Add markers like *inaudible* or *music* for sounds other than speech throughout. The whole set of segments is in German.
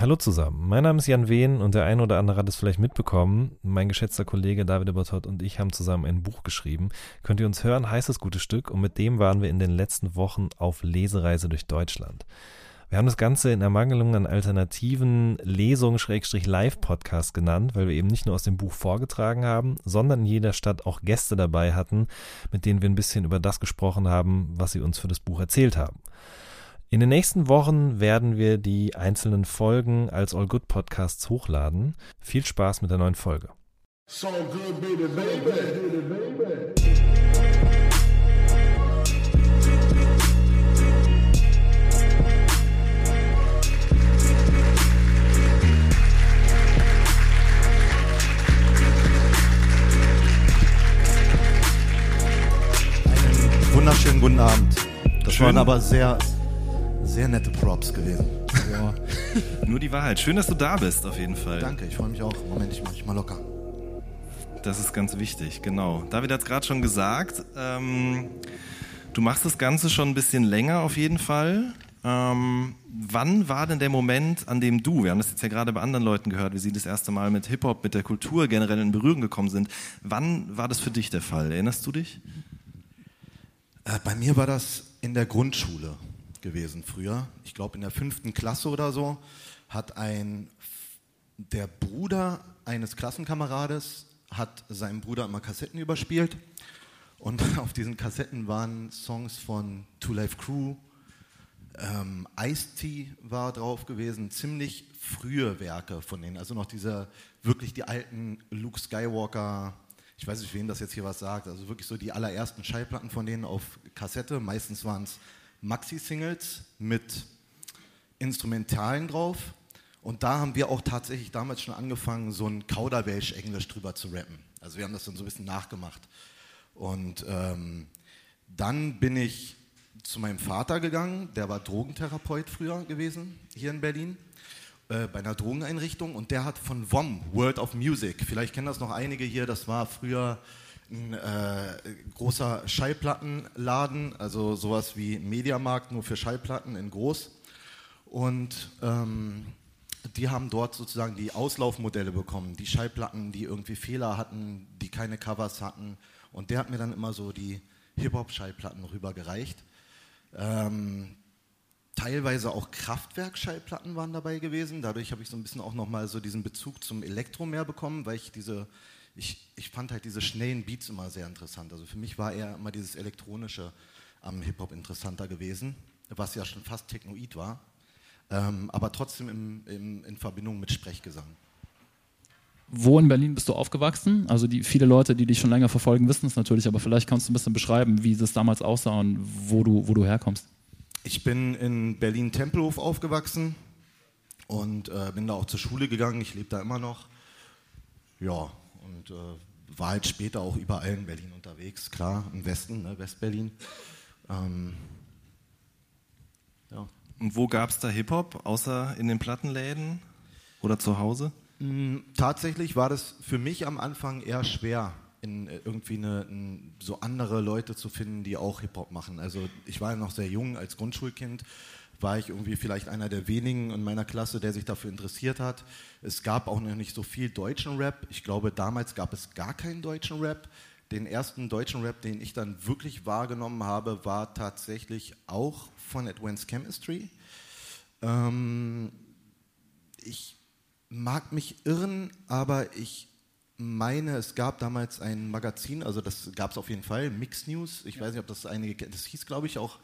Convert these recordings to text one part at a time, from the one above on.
Hallo zusammen, mein Name ist Jan Wehn und der eine oder andere hat es vielleicht mitbekommen. Mein geschätzter Kollege David Ebertott und ich haben zusammen ein Buch geschrieben. Könnt ihr uns hören, heißt das gute Stück und mit dem waren wir in den letzten Wochen auf Lesereise durch Deutschland. Wir haben das Ganze in Ermangelung an alternativen Lesungen-Live-Podcasts genannt, weil wir eben nicht nur aus dem Buch vorgetragen haben, sondern in jeder Stadt auch Gäste dabei hatten, mit denen wir ein bisschen über das gesprochen haben, was sie uns für das Buch erzählt haben. In den nächsten Wochen werden wir die einzelnen Folgen als All Good Podcasts hochladen. Viel Spaß mit der neuen Folge. So good, baby, baby, baby. wunderschönen guten Abend. Das Schön. waren aber sehr sehr nette Props gewesen. Ja. *laughs* Nur die Wahrheit. Schön, dass du da bist, auf jeden Fall. Danke, ich freue mich auch. Moment, ich mache mich mal locker. Das ist ganz wichtig, genau. David hat es gerade schon gesagt. Ähm, du machst das Ganze schon ein bisschen länger auf jeden Fall. Ähm, wann war denn der Moment, an dem du, wir haben das jetzt ja gerade bei anderen Leuten gehört, wie sie das erste Mal mit Hip-Hop, mit der Kultur generell in Berührung gekommen sind, wann war das für dich der Fall? Erinnerst du dich? Äh, bei mir war das in der Grundschule gewesen früher. Ich glaube in der fünften Klasse oder so hat ein der Bruder eines Klassenkamerades hat seinem Bruder immer Kassetten überspielt. Und *laughs* auf diesen Kassetten waren Songs von Two Life Crew, ähm, Ice-T war drauf gewesen, ziemlich frühe Werke von denen, also noch diese, wirklich die alten Luke Skywalker, ich weiß nicht, wem das jetzt hier was sagt, also wirklich so die allerersten Schallplatten von denen auf Kassette, meistens waren es Maxi-Singles mit Instrumentalen drauf. Und da haben wir auch tatsächlich damals schon angefangen, so ein Kauderwelsch-Englisch drüber zu rappen. Also wir haben das dann so ein bisschen nachgemacht. Und ähm, dann bin ich zu meinem Vater gegangen, der war Drogentherapeut früher gewesen, hier in Berlin, äh, bei einer Drogeneinrichtung. Und der hat von WOM, World of Music, vielleicht kennen das noch einige hier, das war früher ein äh, großer Schallplattenladen, also sowas wie Mediamarkt, nur für Schallplatten in groß. Und ähm, die haben dort sozusagen die Auslaufmodelle bekommen, die Schallplatten, die irgendwie Fehler hatten, die keine Covers hatten. Und der hat mir dann immer so die Hip-Hop-Schallplatten rübergereicht. Ähm, teilweise auch Kraftwerk-Schallplatten waren dabei gewesen. Dadurch habe ich so ein bisschen auch nochmal so diesen Bezug zum Elektro mehr bekommen, weil ich diese ich, ich fand halt diese schnellen Beats immer sehr interessant. Also für mich war eher immer dieses Elektronische am Hip-Hop interessanter gewesen, was ja schon fast Technoid war, ähm, aber trotzdem im, im, in Verbindung mit Sprechgesang. Wo in Berlin bist du aufgewachsen? Also die viele Leute, die dich schon länger verfolgen, wissen es natürlich, aber vielleicht kannst du ein bisschen beschreiben, wie das damals aussah und wo du, wo du herkommst. Ich bin in Berlin-Tempelhof aufgewachsen und äh, bin da auch zur Schule gegangen. Ich lebe da immer noch. Ja, und äh, war halt später auch überall in Berlin unterwegs, klar, im Westen, ne, Westberlin. Ähm, ja. Und wo gab es da Hip-Hop, außer in den Plattenläden oder zu Hause? Mhm, tatsächlich war das für mich am Anfang eher schwer, in, äh, irgendwie eine, in, so andere Leute zu finden, die auch Hip-Hop machen. Also ich war ja noch sehr jung als Grundschulkind war ich irgendwie vielleicht einer der wenigen in meiner Klasse, der sich dafür interessiert hat. Es gab auch noch nicht so viel deutschen Rap. Ich glaube, damals gab es gar keinen deutschen Rap. Den ersten deutschen Rap, den ich dann wirklich wahrgenommen habe, war tatsächlich auch von Advanced Chemistry. Ähm, ich mag mich irren, aber ich meine, es gab damals ein Magazin, also das gab es auf jeden Fall, Mix News. Ich weiß nicht, ob das einige, das hieß, glaube ich, auch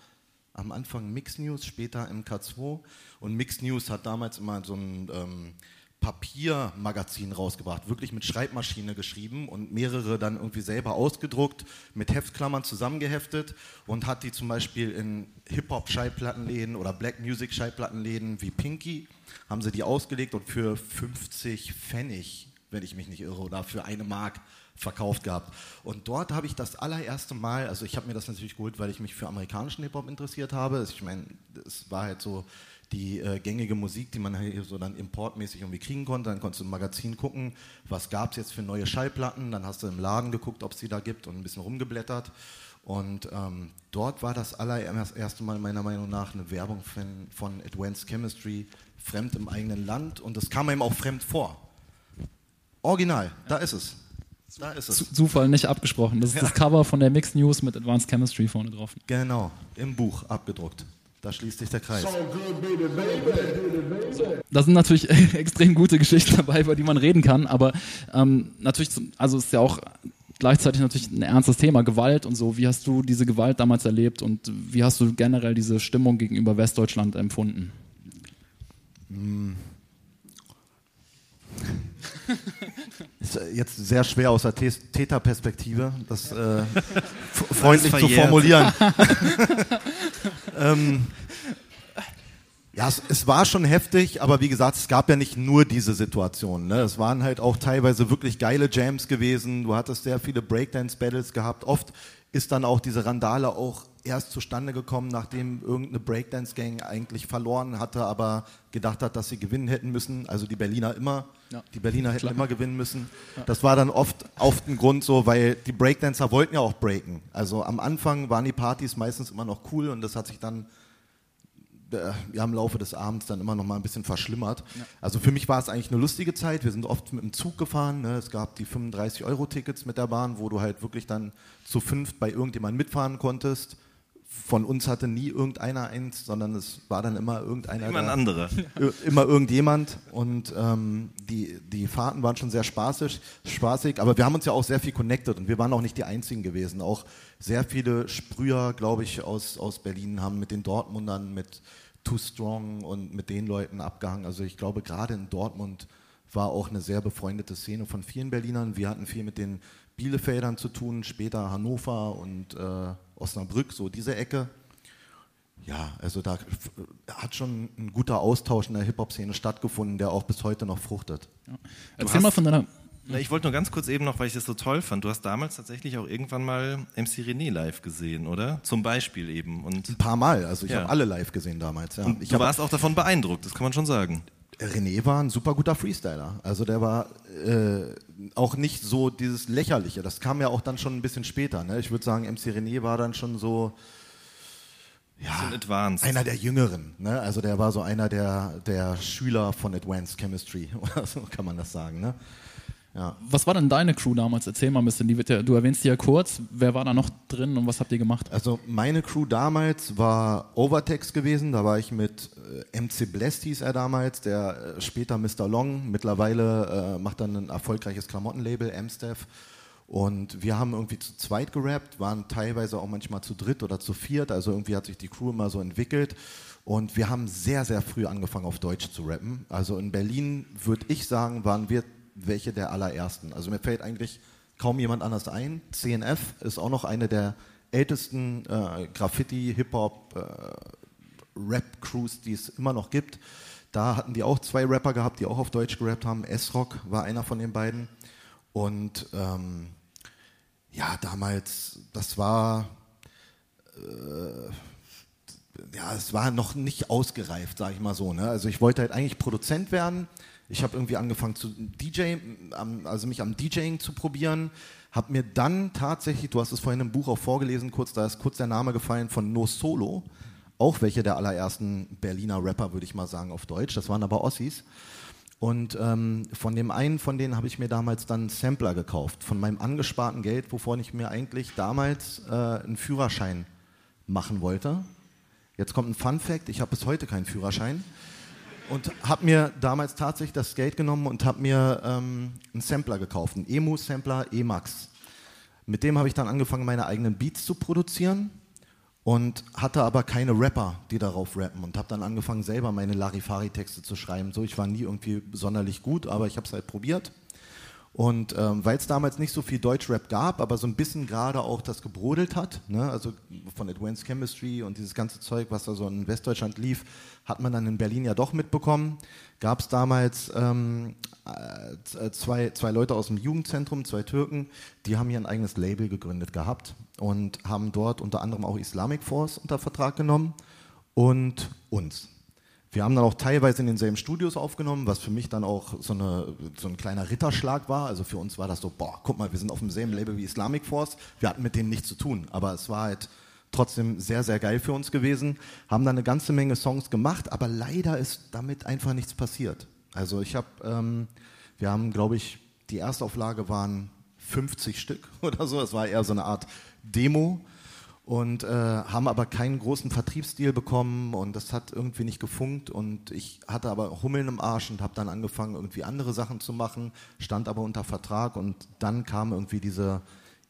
am Anfang Mix News, später MK2. Und Mix News hat damals immer so ein ähm, Papiermagazin rausgebracht, wirklich mit Schreibmaschine geschrieben und mehrere dann irgendwie selber ausgedruckt, mit Heftklammern zusammengeheftet und hat die zum Beispiel in Hip-Hop-Schallplattenläden oder Black Music-Schallplattenläden wie Pinky, haben sie die ausgelegt und für 50 Pfennig, wenn ich mich nicht irre, oder für eine Mark verkauft gehabt. Und dort habe ich das allererste Mal, also ich habe mir das natürlich geholt, weil ich mich für amerikanischen Hip-Hop interessiert habe. Ich meine, es war halt so die äh, gängige Musik, die man hier so dann importmäßig irgendwie kriegen konnte. Dann konntest du im Magazin gucken, was gab es jetzt für neue Schallplatten. Dann hast du im Laden geguckt, ob es die da gibt und ein bisschen rumgeblättert. Und ähm, dort war das allererste Mal meiner Meinung nach eine Werbung von, von Advanced Chemistry fremd im eigenen Land und es kam ihm auch fremd vor. Original, da ist es. Da ist es. Zufall nicht abgesprochen. Das ist ja. das Cover von der Mixed News mit Advanced Chemistry vorne drauf. Genau, im Buch abgedruckt. Da schließt sich der Kreis. Da sind natürlich *laughs* extrem gute Geschichten dabei, über die man reden kann, aber ähm, natürlich, also ist ja auch gleichzeitig natürlich ein ernstes Thema, Gewalt und so. Wie hast du diese Gewalt damals erlebt und wie hast du generell diese Stimmung gegenüber Westdeutschland empfunden? Hm. *laughs* Ist jetzt sehr schwer aus der Täterperspektive, das äh, freundlich zu formulieren. *laughs* ähm, ja, es, es, war schon heftig, aber wie gesagt, es gab ja nicht nur diese Situation. Ne? Es waren halt auch teilweise wirklich geile Jams gewesen. Du hattest sehr viele Breakdance-Battles gehabt. Oft ist dann auch diese Randale auch erst zustande gekommen, nachdem irgendeine Breakdance-Gang eigentlich verloren hatte, aber gedacht hat, dass sie gewinnen hätten müssen. Also die Berliner immer. Ja. Die Berliner hätten Klar. immer gewinnen müssen. Ja. Das war dann oft, oft ein Grund so, weil die Breakdancer wollten ja auch breaken. Also am Anfang waren die Partys meistens immer noch cool und das hat sich dann äh, ja, im Laufe des Abends dann immer noch mal ein bisschen verschlimmert. Ja. Also für mich war es eigentlich eine lustige Zeit. Wir sind oft mit dem Zug gefahren. Ne? Es gab die 35-Euro-Tickets mit der Bahn, wo du halt wirklich dann zu fünft bei irgendjemandem mitfahren konntest. Von uns hatte nie irgendeiner eins, sondern es war dann immer irgendeiner. Immer ein anderer. *laughs* Immer irgendjemand. Und ähm, die, die Fahrten waren schon sehr spaßig, spaßig, aber wir haben uns ja auch sehr viel connected und wir waren auch nicht die Einzigen gewesen. Auch sehr viele Sprüher, glaube ich, aus, aus Berlin haben mit den Dortmundern, mit Too Strong und mit den Leuten abgehangen. Also ich glaube, gerade in Dortmund war auch eine sehr befreundete Szene von vielen Berlinern. Wir hatten viel mit den Bielefeldern zu tun, später Hannover und äh, Osnabrück, so diese Ecke. Ja, also da hat schon ein guter Austausch in der Hip-Hop-Szene stattgefunden, der auch bis heute noch fruchtet. Ja. Erzähl mal von deiner na, ich wollte nur ganz kurz eben noch, weil ich das so toll fand. Du hast damals tatsächlich auch irgendwann mal MC René live gesehen, oder? Zum Beispiel eben. Und Ein paar Mal. Also ich ja. habe alle live gesehen damals. Ja. Und du warst auch davon beeindruckt, das kann man schon sagen. René war ein super guter Freestyler. Also der war äh, auch nicht so dieses Lächerliche. Das kam ja auch dann schon ein bisschen später. Ne? Ich würde sagen, MC René war dann schon so ja, einer der Jüngeren. Ne? Also der war so einer der, der Schüler von Advanced Chemistry. *laughs* Oder so kann man das sagen. Ne? Ja. Was war denn deine Crew damals? Erzähl mal ein bisschen. Ja, du erwähnst die ja kurz. Wer war da noch drin und was habt ihr gemacht? Also meine Crew damals war Overtex gewesen. Da war ich mit äh, MC Blest hieß er damals, der äh, später Mr. Long. Mittlerweile äh, macht dann ein erfolgreiches Klamottenlabel, M-Staff. Und wir haben irgendwie zu zweit gerappt, waren teilweise auch manchmal zu dritt oder zu viert. Also irgendwie hat sich die Crew immer so entwickelt. Und wir haben sehr, sehr früh angefangen auf Deutsch zu rappen. Also in Berlin würde ich sagen, waren wir welche der allerersten. Also mir fällt eigentlich kaum jemand anders ein. CNF ist auch noch eine der ältesten äh, Graffiti, Hip-Hop, äh, Rap-Crews, die es immer noch gibt. Da hatten die auch zwei Rapper gehabt, die auch auf Deutsch gerappt haben. S-Rock war einer von den beiden. Und ähm, ja, damals, das war, äh, ja, es war noch nicht ausgereift, sage ich mal so. Ne? Also ich wollte halt eigentlich Produzent werden ich habe irgendwie angefangen zu DJ, also mich am DJing zu probieren, habe mir dann tatsächlich, du hast es vorhin im Buch auch vorgelesen, kurz, da ist kurz der Name gefallen von No Solo, auch welche der allerersten Berliner Rapper, würde ich mal sagen, auf Deutsch. Das waren aber Ossis. Und ähm, von dem einen von denen habe ich mir damals dann Sampler gekauft, von meinem angesparten Geld, wovon ich mir eigentlich damals äh, einen Führerschein machen wollte. Jetzt kommt ein Fun Fact: Ich habe bis heute keinen Führerschein und habe mir damals tatsächlich das Geld genommen und habe mir ähm, einen Sampler gekauft, einen Emu-Sampler E-Max. Mit dem habe ich dann angefangen, meine eigenen Beats zu produzieren und hatte aber keine Rapper, die darauf rappen und habe dann angefangen, selber meine Larifari-Texte zu schreiben. So, ich war nie irgendwie sonderlich gut, aber ich habe es halt probiert. Und ähm, weil es damals nicht so viel Deutschrap gab, aber so ein bisschen gerade auch das gebrodelt hat, ne? also von Advanced Chemistry und dieses ganze Zeug, was da so in Westdeutschland lief, hat man dann in Berlin ja doch mitbekommen. Gab es damals ähm, äh, zwei, zwei Leute aus dem Jugendzentrum, zwei Türken, die haben hier ein eigenes Label gegründet gehabt und haben dort unter anderem auch Islamic Force unter Vertrag genommen und uns. Wir haben dann auch teilweise in denselben Studios aufgenommen, was für mich dann auch so, eine, so ein kleiner Ritterschlag war. Also für uns war das so, boah, guck mal, wir sind auf demselben Label wie Islamic Force. Wir hatten mit denen nichts zu tun, aber es war halt trotzdem sehr, sehr geil für uns gewesen. Haben dann eine ganze Menge Songs gemacht, aber leider ist damit einfach nichts passiert. Also ich habe, ähm, wir haben, glaube ich, die Erstauflage waren 50 Stück *laughs* oder so. Es war eher so eine Art Demo und äh, haben aber keinen großen Vertriebsstil bekommen und das hat irgendwie nicht gefunkt und ich hatte aber Hummeln im Arsch und habe dann angefangen irgendwie andere Sachen zu machen, stand aber unter Vertrag und dann kam irgendwie diese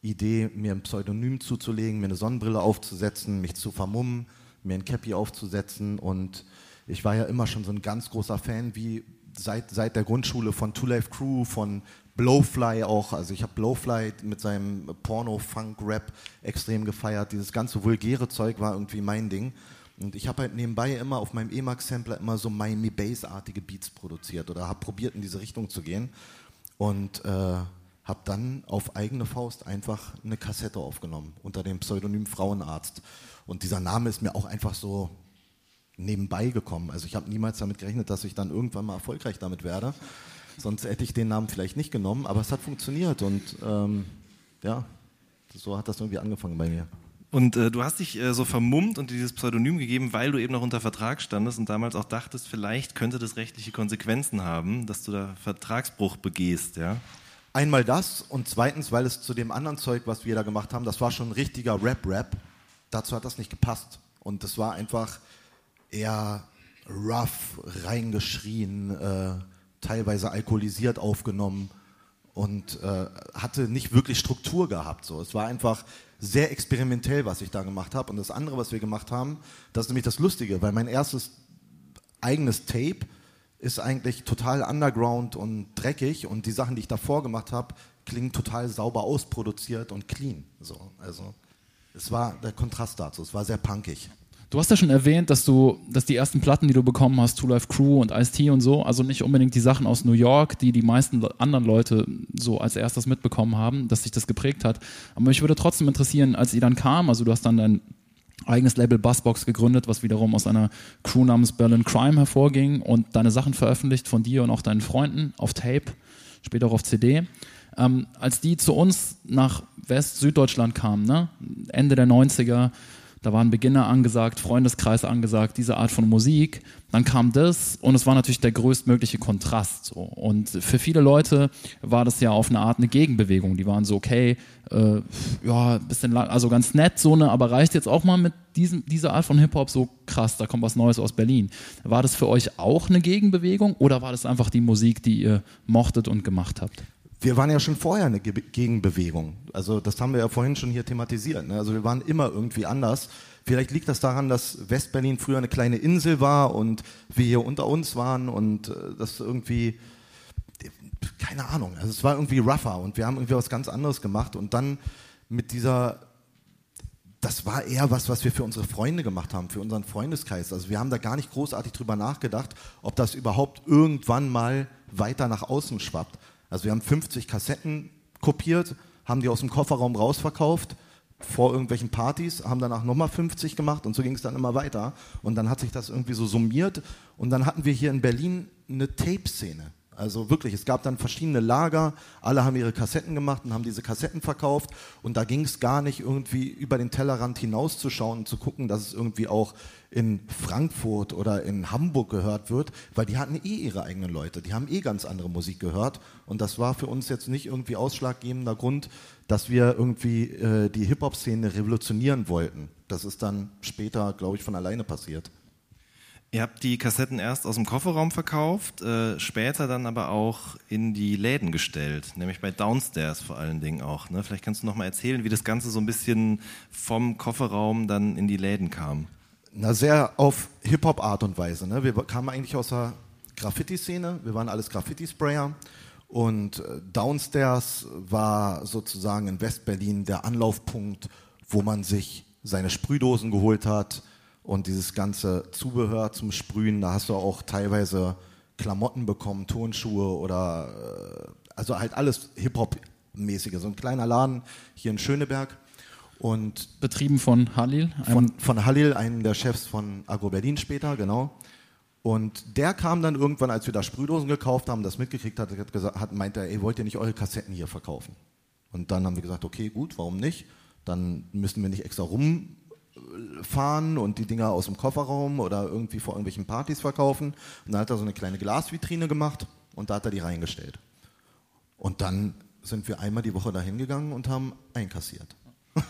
Idee, mir ein Pseudonym zuzulegen, mir eine Sonnenbrille aufzusetzen, mich zu vermummen, mir ein Cappy aufzusetzen und ich war ja immer schon so ein ganz großer Fan, wie seit, seit der Grundschule von Two Life Crew, von Blowfly auch, also ich habe Blowfly mit seinem Porno-Funk-Rap extrem gefeiert. Dieses ganze vulgäre Zeug war irgendwie mein Ding. Und ich habe halt nebenbei immer auf meinem Emacs-Sampler immer so Miami Bass-artige Beats produziert oder habe probiert in diese Richtung zu gehen. Und äh, habe dann auf eigene Faust einfach eine Kassette aufgenommen unter dem Pseudonym Frauenarzt. Und dieser Name ist mir auch einfach so nebenbei gekommen. Also ich habe niemals damit gerechnet, dass ich dann irgendwann mal erfolgreich damit werde. Sonst hätte ich den Namen vielleicht nicht genommen, aber es hat funktioniert und ähm, ja, so hat das irgendwie angefangen bei mir. Und äh, du hast dich äh, so vermummt und dieses Pseudonym gegeben, weil du eben noch unter Vertrag standest und damals auch dachtest, vielleicht könnte das rechtliche Konsequenzen haben, dass du da Vertragsbruch begehst, ja? Einmal das und zweitens, weil es zu dem anderen Zeug, was wir da gemacht haben, das war schon ein richtiger Rap-Rap. Dazu hat das nicht gepasst. Und das war einfach eher rough, reingeschrien, äh, teilweise alkoholisiert aufgenommen und äh, hatte nicht wirklich Struktur gehabt. So. Es war einfach sehr experimentell, was ich da gemacht habe. Und das andere, was wir gemacht haben, das ist nämlich das Lustige, weil mein erstes eigenes Tape ist eigentlich total underground und dreckig und die Sachen, die ich davor gemacht habe, klingen total sauber ausproduziert und clean. So, also es war der Kontrast dazu, es war sehr punkig. Du hast ja schon erwähnt, dass du, dass die ersten Platten, die du bekommen hast, Two Life Crew und Ice-T und so, also nicht unbedingt die Sachen aus New York, die die meisten anderen Leute so als erstes mitbekommen haben, dass sich das geprägt hat. Aber mich würde trotzdem interessieren, als ihr dann kam, also du hast dann dein eigenes Label Buzzbox gegründet, was wiederum aus einer Crew namens Berlin Crime hervorging und deine Sachen veröffentlicht von dir und auch deinen Freunden auf Tape, später auch auf CD. Ähm, als die zu uns nach West-Süddeutschland kamen, ne? Ende der 90er, da waren Beginner angesagt, Freundeskreis angesagt, diese Art von Musik. Dann kam das und es war natürlich der größtmögliche Kontrast. So. Und für viele Leute war das ja auf eine Art eine Gegenbewegung. Die waren so, okay, äh, ja, bisschen lang, also ganz nett, so eine, aber reicht jetzt auch mal mit diesem, dieser Art von Hip-Hop so krass, da kommt was Neues aus Berlin. War das für euch auch eine Gegenbewegung oder war das einfach die Musik, die ihr mochtet und gemacht habt? Wir waren ja schon vorher eine Ge Gegenbewegung. Also das haben wir ja vorhin schon hier thematisiert. Ne? Also wir waren immer irgendwie anders. Vielleicht liegt das daran, dass Westberlin früher eine kleine Insel war und wir hier unter uns waren und äh, das irgendwie, keine Ahnung, also es war irgendwie rougher und wir haben irgendwie was ganz anderes gemacht und dann mit dieser, das war eher was, was wir für unsere Freunde gemacht haben, für unseren Freundeskreis. Also wir haben da gar nicht großartig drüber nachgedacht, ob das überhaupt irgendwann mal weiter nach außen schwappt. Also wir haben 50 Kassetten kopiert, haben die aus dem Kofferraum rausverkauft vor irgendwelchen Partys, haben danach nochmal 50 gemacht und so ging es dann immer weiter. Und dann hat sich das irgendwie so summiert und dann hatten wir hier in Berlin eine Tape-Szene. Also wirklich, es gab dann verschiedene Lager, alle haben ihre Kassetten gemacht und haben diese Kassetten verkauft und da ging es gar nicht irgendwie über den Tellerrand hinauszuschauen und zu gucken, dass es irgendwie auch in Frankfurt oder in Hamburg gehört wird, weil die hatten eh ihre eigenen Leute, die haben eh ganz andere Musik gehört und das war für uns jetzt nicht irgendwie ausschlaggebender Grund, dass wir irgendwie äh, die Hip-Hop-Szene revolutionieren wollten. Das ist dann später, glaube ich, von alleine passiert. Ihr habt die Kassetten erst aus dem Kofferraum verkauft, äh, später dann aber auch in die Läden gestellt, nämlich bei Downstairs vor allen Dingen auch. Ne? Vielleicht kannst du noch mal erzählen, wie das Ganze so ein bisschen vom Kofferraum dann in die Läden kam. Na, sehr auf Hip-Hop-Art und Weise. Ne? Wir kamen eigentlich aus der Graffiti-Szene, wir waren alles Graffiti-Sprayer und äh, Downstairs war sozusagen in West-Berlin der Anlaufpunkt, wo man sich seine Sprühdosen geholt hat, und dieses ganze Zubehör zum Sprühen, da hast du auch teilweise Klamotten bekommen, Turnschuhe oder äh, also halt alles Hip-Hop-mäßige. So ein kleiner Laden hier in Schöneberg. Und Betrieben von Halil? Von, von Halil, einem der Chefs von Agro Berlin später, genau. Und der kam dann irgendwann, als wir da Sprühdosen gekauft haben, das mitgekriegt hat, hat, gesagt, hat meinte er, ey, wollt ihr nicht eure Kassetten hier verkaufen? Und dann haben wir gesagt, okay, gut, warum nicht? Dann müssen wir nicht extra rum fahren und die Dinger aus dem Kofferraum oder irgendwie vor irgendwelchen Partys verkaufen. Und dann hat er so eine kleine Glasvitrine gemacht und da hat er die reingestellt. Und dann sind wir einmal die Woche dahin gegangen und haben einkassiert. *laughs*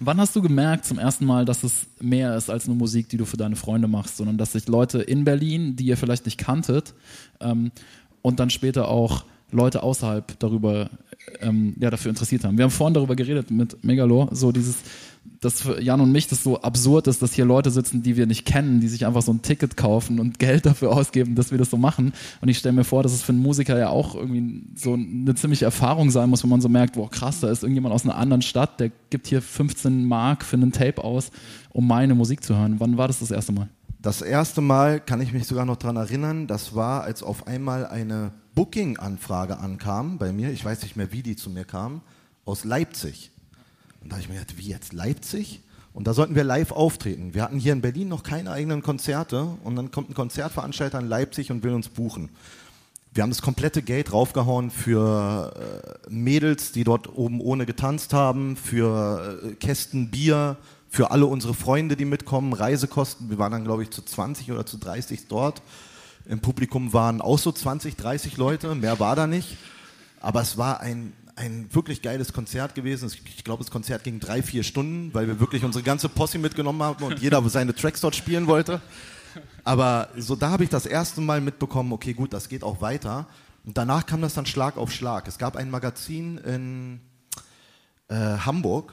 Wann hast du gemerkt zum ersten Mal, dass es mehr ist als nur Musik, die du für deine Freunde machst, sondern dass sich Leute in Berlin, die ihr vielleicht nicht kanntet, ähm, und dann später auch Leute außerhalb darüber ähm, ja, dafür interessiert haben. Wir haben vorhin darüber geredet mit Megalo, so dieses, dass für Jan und mich das so absurd ist, dass hier Leute sitzen, die wir nicht kennen, die sich einfach so ein Ticket kaufen und *laughs* Geld dafür ausgeben, dass wir das so machen. Und ich stelle mir vor, dass es für einen Musiker ja auch irgendwie so eine ziemliche Erfahrung sein muss, wenn man so merkt, boah krass, da ist irgendjemand aus einer anderen Stadt, der gibt hier 15 Mark für einen Tape aus, um meine Musik zu hören. Wann war das das erste Mal? Das erste Mal kann ich mich sogar noch daran erinnern, das war, als auf einmal eine Booking-Anfrage ankam bei mir, ich weiß nicht mehr, wie die zu mir kam, aus Leipzig. Und da habe ich mir gedacht, wie jetzt Leipzig? Und da sollten wir live auftreten. Wir hatten hier in Berlin noch keine eigenen Konzerte und dann kommt ein Konzertveranstalter in Leipzig und will uns buchen. Wir haben das komplette Geld raufgehauen für äh, Mädels, die dort oben ohne getanzt haben, für äh, Kästen Bier, für alle unsere Freunde, die mitkommen, Reisekosten. Wir waren dann, glaube ich, zu 20 oder zu 30 dort. Im Publikum waren auch so 20, 30 Leute, mehr war da nicht. Aber es war ein, ein wirklich geiles Konzert gewesen. Ich glaube, das Konzert ging drei, vier Stunden, weil wir wirklich unsere ganze Posse mitgenommen haben und jeder seine Tracks dort spielen wollte. Aber so da habe ich das erste Mal mitbekommen, okay, gut, das geht auch weiter. Und danach kam das dann Schlag auf Schlag. Es gab ein Magazin in äh, Hamburg,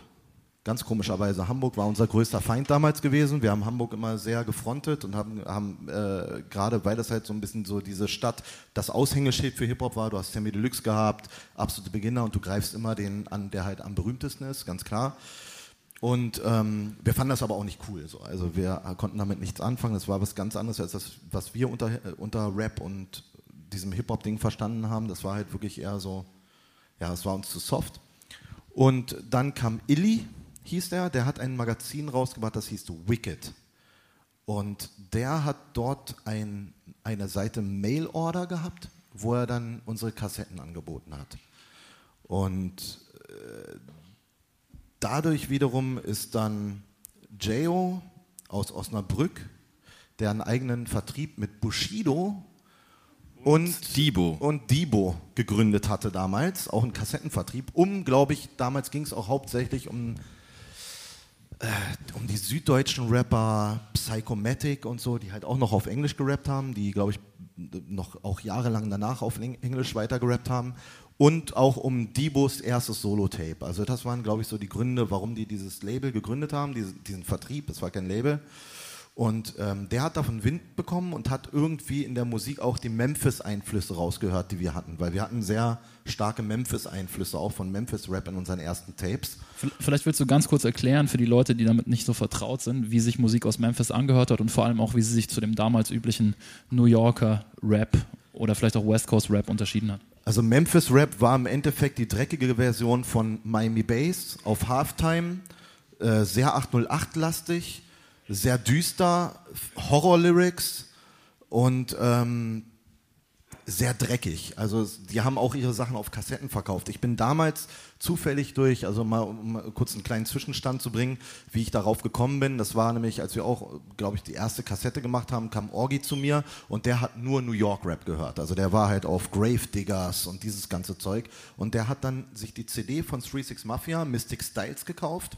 Ganz komischerweise, Hamburg war unser größter Feind damals gewesen. Wir haben Hamburg immer sehr gefrontet und haben, haben äh, gerade weil das halt so ein bisschen so diese Stadt das Aushängeschild für Hip-Hop war. Du hast Sammy Deluxe gehabt, absolute Beginner und du greifst immer den an, der halt am berühmtesten ist, ganz klar. Und ähm, wir fanden das aber auch nicht cool. So. Also wir konnten damit nichts anfangen. Das war was ganz anderes als das, was wir unter, unter Rap und diesem Hip-Hop-Ding verstanden haben. Das war halt wirklich eher so, ja, es war uns zu soft. Und dann kam Illy, hieß der, der hat ein Magazin rausgebracht, das hieß Wicked. Und der hat dort ein, eine Seite Mail-Order gehabt, wo er dann unsere Kassetten angeboten hat. Und äh, dadurch wiederum ist dann Jayo aus Osnabrück, der einen eigenen Vertrieb mit Bushido und Dibo. und Dibo gegründet hatte damals, auch einen Kassettenvertrieb, um, glaube ich, damals ging es auch hauptsächlich um äh, um die süddeutschen Rapper Psychomatic und so, die halt auch noch auf Englisch gerappt haben, die glaube ich noch auch jahrelang danach auf Englisch weiter gerappt haben und auch um Dibos erstes Solo-Tape. Also das waren glaube ich so die Gründe, warum die dieses Label gegründet haben, diesen, diesen Vertrieb, es war kein Label. Und ähm, der hat davon Wind bekommen und hat irgendwie in der Musik auch die Memphis-Einflüsse rausgehört, die wir hatten, weil wir hatten sehr starke Memphis-Einflüsse auch von Memphis-Rap in unseren ersten Tapes. Vielleicht willst du ganz kurz erklären für die Leute, die damit nicht so vertraut sind, wie sich Musik aus Memphis angehört hat und vor allem auch, wie sie sich zu dem damals üblichen New Yorker Rap oder vielleicht auch West Coast Rap unterschieden hat. Also Memphis Rap war im Endeffekt die dreckige Version von Miami Bass auf Halftime, äh, sehr 808-lastig sehr düster, Horror-Lyrics und ähm, sehr dreckig. Also die haben auch ihre Sachen auf Kassetten verkauft. Ich bin damals zufällig durch, also mal um kurz einen kleinen Zwischenstand zu bringen, wie ich darauf gekommen bin. Das war nämlich, als wir auch, glaube ich, die erste Kassette gemacht haben, kam Orgi zu mir und der hat nur New York Rap gehört. Also der war halt auf Grave Diggers und dieses ganze Zeug. Und der hat dann sich die CD von 36 Mafia, Mystic Styles, gekauft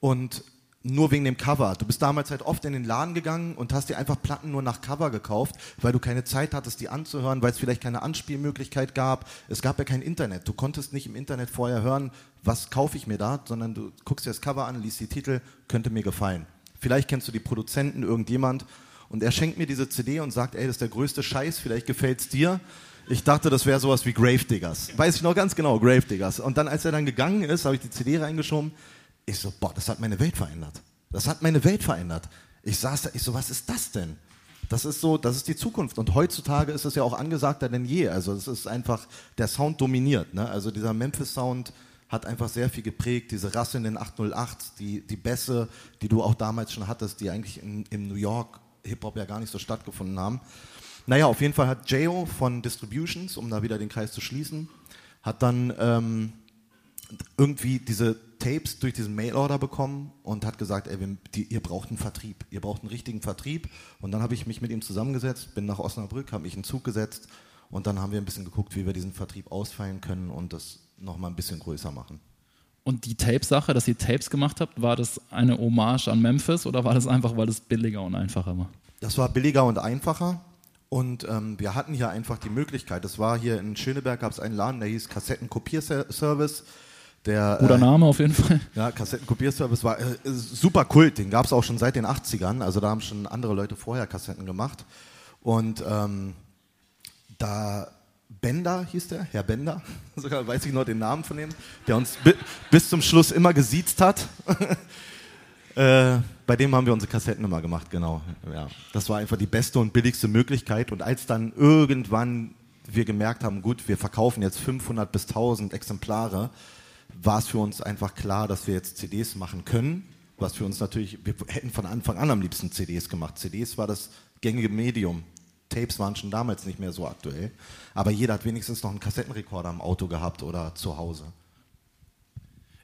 und nur wegen dem Cover. Du bist damals halt oft in den Laden gegangen und hast dir einfach Platten nur nach Cover gekauft, weil du keine Zeit hattest, die anzuhören, weil es vielleicht keine Anspielmöglichkeit gab. Es gab ja kein Internet. Du konntest nicht im Internet vorher hören, was kaufe ich mir da, sondern du guckst dir das Cover an, liest die Titel, könnte mir gefallen. Vielleicht kennst du die Produzenten, irgendjemand und er schenkt mir diese CD und sagt, ey, das ist der größte Scheiß, vielleicht gefällt es dir. Ich dachte, das wäre sowas wie Gravediggers. Weiß ich noch ganz genau, Gravediggers. Und dann, als er dann gegangen ist, habe ich die CD reingeschoben ich so, boah, das hat meine Welt verändert. Das hat meine Welt verändert. Ich saß da, ich so, was ist das denn? Das ist so, das ist die Zukunft. Und heutzutage ist es ja auch angesagter denn je. Also es ist einfach, der Sound dominiert. Ne? Also dieser Memphis-Sound hat einfach sehr viel geprägt. Diese Rasse in den 808, die, die Bässe, die du auch damals schon hattest, die eigentlich in, im New York Hip-Hop ja gar nicht so stattgefunden haben. Naja, auf jeden Fall hat J.O. von Distributions, um da wieder den Kreis zu schließen, hat dann ähm, irgendwie diese Tapes durch diesen Mailorder bekommen und hat gesagt, ey, wir, die, ihr braucht einen Vertrieb, ihr braucht einen richtigen Vertrieb. Und dann habe ich mich mit ihm zusammengesetzt, bin nach Osnabrück, habe mich in den Zug gesetzt und dann haben wir ein bisschen geguckt, wie wir diesen Vertrieb ausfallen können und das nochmal ein bisschen größer machen. Und die Tape-Sache, dass ihr Tapes gemacht habt, war das eine Hommage an Memphis oder war das einfach, weil es billiger und einfacher war? Das war billiger und einfacher. Und ähm, wir hatten hier einfach die Möglichkeit. Das war hier in Schöneberg, gab es einen Laden, der hieß Kassettenkopierservice. Der, Guter äh, Name auf jeden Fall. Ja, Kassettenkopierservice war äh, super Kult. Den gab es auch schon seit den 80ern. Also da haben schon andere Leute vorher Kassetten gemacht. Und ähm, da Bender hieß der, Herr Bender, *laughs* sogar weiß ich noch den Namen von ihm, der uns bi bis zum Schluss immer gesiezt hat. *laughs* äh, bei dem haben wir unsere Kassetten immer gemacht, genau. Ja, das war einfach die beste und billigste Möglichkeit. Und als dann irgendwann wir gemerkt haben, gut, wir verkaufen jetzt 500 bis 1000 Exemplare, war es für uns einfach klar, dass wir jetzt CDs machen können. Was für uns natürlich, wir hätten von Anfang an am liebsten CDs gemacht. CDs war das gängige Medium. Tapes waren schon damals nicht mehr so aktuell. Aber jeder hat wenigstens noch einen Kassettenrekorder im Auto gehabt oder zu Hause.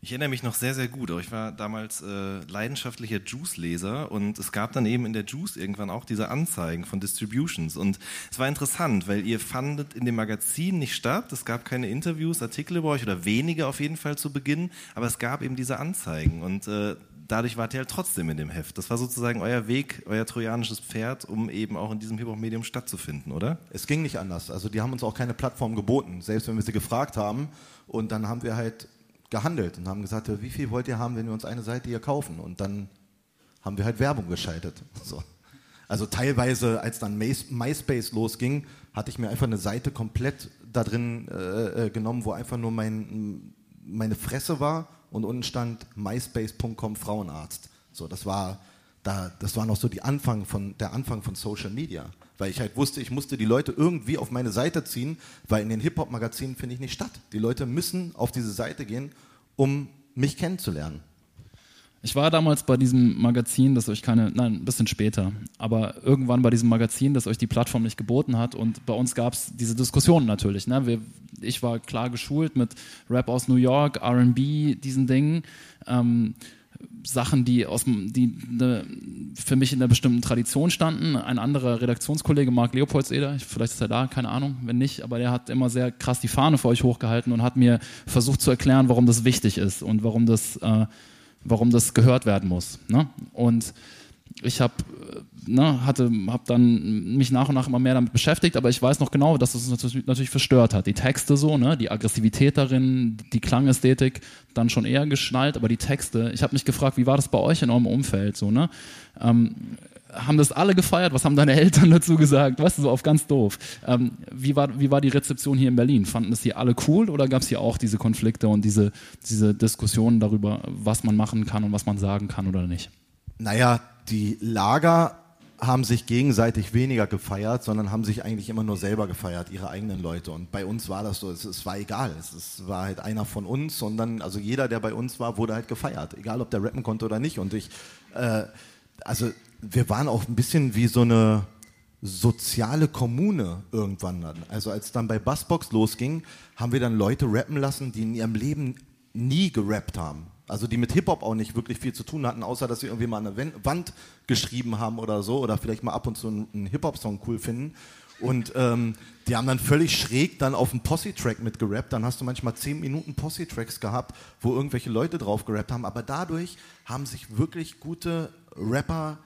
Ich erinnere mich noch sehr, sehr gut. Ich war damals äh, leidenschaftlicher Juice-Leser und es gab dann eben in der Juice irgendwann auch diese Anzeigen von Distributions. Und es war interessant, weil ihr fandet in dem Magazin nicht statt. Es gab keine Interviews, Artikel über euch oder wenige auf jeden Fall zu Beginn, aber es gab eben diese Anzeigen. Und äh, dadurch wart ihr halt trotzdem in dem Heft. Das war sozusagen euer Weg, euer trojanisches Pferd, um eben auch in diesem Hip-Hop-Medium stattzufinden, oder? Es ging nicht anders. Also die haben uns auch keine Plattform geboten, selbst wenn wir sie gefragt haben. Und dann haben wir halt gehandelt und haben gesagt, wie viel wollt ihr haben, wenn wir uns eine Seite hier kaufen? Und dann haben wir halt Werbung geschaltet. *laughs* So. Also teilweise, als dann MySpace losging, hatte ich mir einfach eine Seite komplett da drin äh, äh, genommen, wo einfach nur mein, meine Fresse war und unten stand myspace.com Frauenarzt. So, das war da, das war noch so die Anfang von, der Anfang von Social Media. Weil ich halt wusste, ich musste die Leute irgendwie auf meine Seite ziehen, weil in den Hip-Hop-Magazinen finde ich nicht statt. Die Leute müssen auf diese Seite gehen, um mich kennenzulernen. Ich war damals bei diesem Magazin, das euch keine, nein, ein bisschen später, aber irgendwann bei diesem Magazin, das euch die Plattform nicht geboten hat. Und bei uns gab es diese Diskussionen natürlich. Ne? Wir, ich war klar geschult mit Rap aus New York, RB, diesen Dingen. Ähm, Sachen, die, aus, die ne, für mich in einer bestimmten Tradition standen. Ein anderer Redaktionskollege, Marc Leopoldseder, vielleicht ist er da, keine Ahnung, wenn nicht, aber der hat immer sehr krass die Fahne für euch hochgehalten und hat mir versucht zu erklären, warum das wichtig ist und warum das, äh, warum das gehört werden muss. Ne? Und ich habe ne, hatte, habe dann mich nach und nach immer mehr damit beschäftigt, aber ich weiß noch genau, dass es das natürlich verstört hat. Die Texte so, ne, die Aggressivität darin, die Klangästhetik dann schon eher geschnallt, aber die Texte, ich habe mich gefragt, wie war das bei euch in eurem Umfeld so, ne? Ähm, haben das alle gefeiert? Was haben deine *laughs* Eltern dazu gesagt? Weißt du, so auf ganz doof. Ähm, wie, war, wie war die Rezeption hier in Berlin? Fanden das hier alle cool oder gab es hier auch diese Konflikte und diese, diese Diskussionen darüber, was man machen kann und was man sagen kann oder nicht? Naja, die Lager haben sich gegenseitig weniger gefeiert, sondern haben sich eigentlich immer nur selber gefeiert, ihre eigenen Leute. Und bei uns war das so, es, es war egal. Es, es, war halt einer von uns und dann, also jeder, der bei uns war, wurde halt gefeiert, egal ob der rappen konnte oder nicht. Und ich, äh, also wir waren auch ein bisschen wie so eine soziale Kommune irgendwann dann. Also als dann bei Bassbox losging, haben wir dann Leute rappen lassen, die in ihrem Leben nie gerappt haben. Also die mit Hip-Hop auch nicht wirklich viel zu tun hatten, außer dass sie irgendwie mal an der Wand geschrieben haben oder so oder vielleicht mal ab und zu einen Hip-Hop-Song cool finden. Und ähm, die haben dann völlig schräg dann auf einen Posse-Track mitgerappt. Dann hast du manchmal 10 Minuten Posse-Tracks gehabt, wo irgendwelche Leute drauf gerappt haben. Aber dadurch haben sich wirklich gute Rapper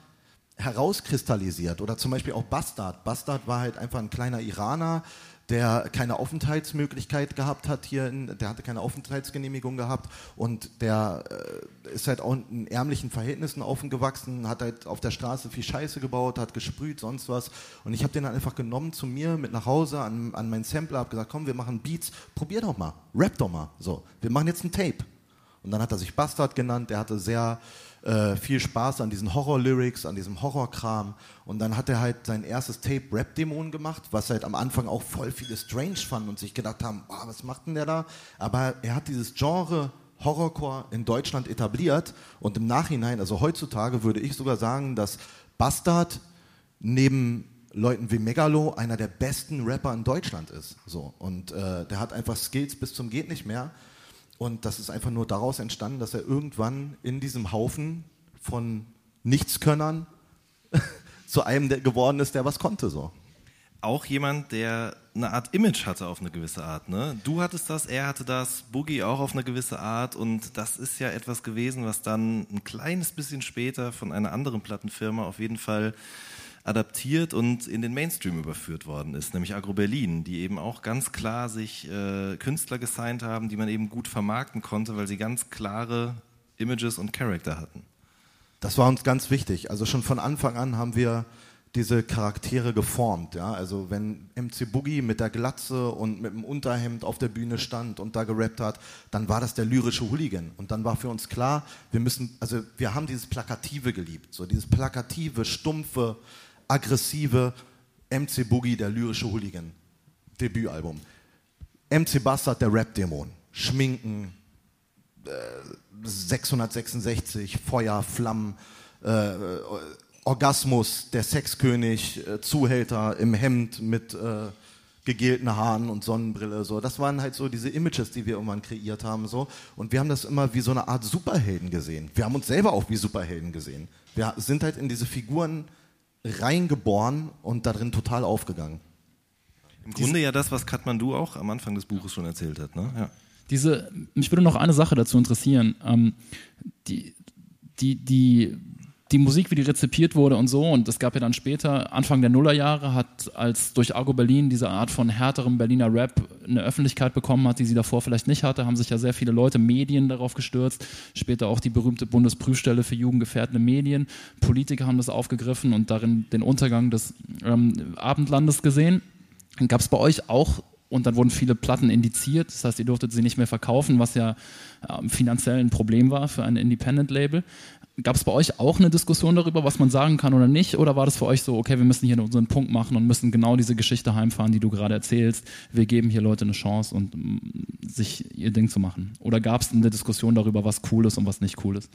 herauskristallisiert. Oder zum Beispiel auch Bastard. Bastard war halt einfach ein kleiner Iraner, der keine Aufenthaltsmöglichkeit gehabt hat hier, in, der hatte keine Aufenthaltsgenehmigung gehabt und der äh, ist halt auch in ärmlichen Verhältnissen aufgewachsen, hat halt auf der Straße viel Scheiße gebaut, hat gesprüht, sonst was. Und ich habe den dann einfach genommen zu mir mit nach Hause an, an meinen Sampler, habe gesagt, komm, wir machen Beats, probier doch mal, rap doch mal, so, wir machen jetzt ein Tape. Und dann hat er sich Bastard genannt, der hatte sehr äh, viel Spaß an diesen Horror-Lyrics, an diesem Horrorkram. Und dann hat er halt sein erstes Tape Rap-Dämon gemacht, was halt am Anfang auch voll viele Strange fanden und sich gedacht haben, oh, was macht denn der da? Aber er hat dieses Genre Horrorcore in Deutschland etabliert und im Nachhinein, also heutzutage würde ich sogar sagen, dass Bastard neben Leuten wie Megalo einer der besten Rapper in Deutschland ist. So. Und äh, der hat einfach Skills bis zum geht nicht mehr. Und das ist einfach nur daraus entstanden, dass er irgendwann in diesem Haufen von Nichtskönnern *laughs* zu einem geworden ist, der was konnte so. Auch jemand, der eine Art Image hatte auf eine gewisse Art. Ne? Du hattest das, er hatte das, Boogie auch auf eine gewisse Art und das ist ja etwas gewesen, was dann ein kleines bisschen später von einer anderen Plattenfirma auf jeden Fall adaptiert und in den Mainstream überführt worden ist, nämlich Agro Berlin, die eben auch ganz klar sich äh, Künstler gesigned haben, die man eben gut vermarkten konnte, weil sie ganz klare Images und Charakter hatten. Das war uns ganz wichtig. Also schon von Anfang an haben wir diese Charaktere geformt. Ja? Also wenn MC Boogie mit der Glatze und mit dem Unterhemd auf der Bühne stand und da gerappt hat, dann war das der lyrische Hooligan. Und dann war für uns klar, wir müssen, also wir haben dieses Plakative geliebt, so dieses plakative, stumpfe, aggressive MC Boogie, der lyrische Hooligan, Debütalbum. MC Bastard, der Rap-Dämon. Schminken, äh, 666, Feuer, Flammen, äh, Orgasmus, der Sexkönig, äh, Zuhälter im Hemd mit äh, gegelten Haaren und Sonnenbrille. So. Das waren halt so diese Images, die wir irgendwann kreiert haben. So. Und wir haben das immer wie so eine Art Superhelden gesehen. Wir haben uns selber auch wie Superhelden gesehen. Wir sind halt in diese Figuren reingeboren und darin total aufgegangen. Im Grunde ja das, was Kathmandu auch am Anfang des Buches schon erzählt hat. Ne? Ja. Diese, mich würde noch eine Sache dazu interessieren. Ähm, die, die, die die Musik, wie die rezipiert wurde und so. Und es gab ja dann später, Anfang der Nullerjahre, hat als durch Argo Berlin diese Art von härterem Berliner Rap eine Öffentlichkeit bekommen hat, die sie davor vielleicht nicht hatte, haben sich ja sehr viele Leute, Medien darauf gestürzt. Später auch die berühmte Bundesprüfstelle für jugendgefährdende Medien. Politiker haben das aufgegriffen und darin den Untergang des ähm, Abendlandes gesehen. Gab es bei euch auch und dann wurden viele Platten indiziert, das heißt, ihr durftet sie nicht mehr verkaufen, was ja äh, finanziell ein Problem war für ein Independent-Label. Gab es bei euch auch eine Diskussion darüber, was man sagen kann oder nicht? Oder war das für euch so, okay, wir müssen hier unseren Punkt machen und müssen genau diese Geschichte heimfahren, die du gerade erzählst? Wir geben hier Leute eine Chance und um, sich ihr Ding zu machen. Oder gab es eine Diskussion darüber, was cool ist und was nicht cool ist?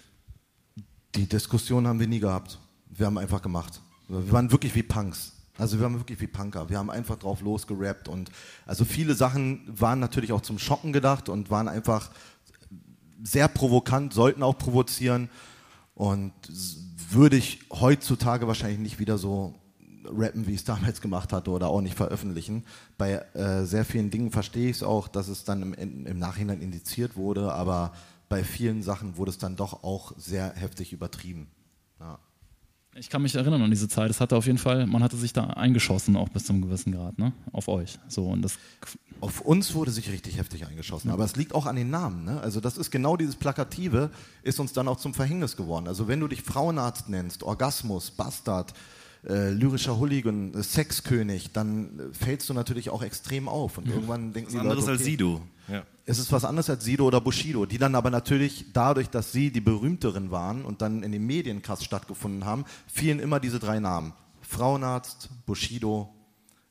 Die Diskussion haben wir nie gehabt. Wir haben einfach gemacht. Wir waren wirklich wie Punks. Also wir waren wirklich wie Punker. Wir haben einfach drauf losgerappt und also viele Sachen waren natürlich auch zum Schocken gedacht und waren einfach sehr provokant, sollten auch provozieren. Und würde ich heutzutage wahrscheinlich nicht wieder so rappen, wie ich es *laughs* damals gemacht hatte oder auch nicht veröffentlichen. Bei äh, sehr vielen Dingen verstehe ich es auch, dass es dann im, im Nachhinein indiziert wurde, aber bei vielen Sachen wurde es dann doch auch sehr heftig übertrieben. Ja. Ich kann mich erinnern an diese Zeit. Es hatte auf jeden Fall, man hatte sich da eingeschossen, auch bis zum gewissen Grad, ne? Auf euch. So und das. Auf uns wurde sich richtig heftig eingeschossen. Ja. Aber es liegt auch an den Namen. Ne? Also das ist genau dieses Plakative, ist uns dann auch zum Verhängnis geworden. Also wenn du dich Frauenarzt nennst, Orgasmus, Bastard, äh, lyrischer Hooligan, äh, Sexkönig, dann äh, fällst du natürlich auch extrem auf. Und irgendwann denken was die anderes Leute, okay, als Sido. Ja. Es ist was anderes als Sido oder Bushido, die dann aber natürlich dadurch, dass sie die berühmteren waren und dann in den Medien krass stattgefunden haben, fielen immer diese drei Namen. Frauenarzt, Bushido,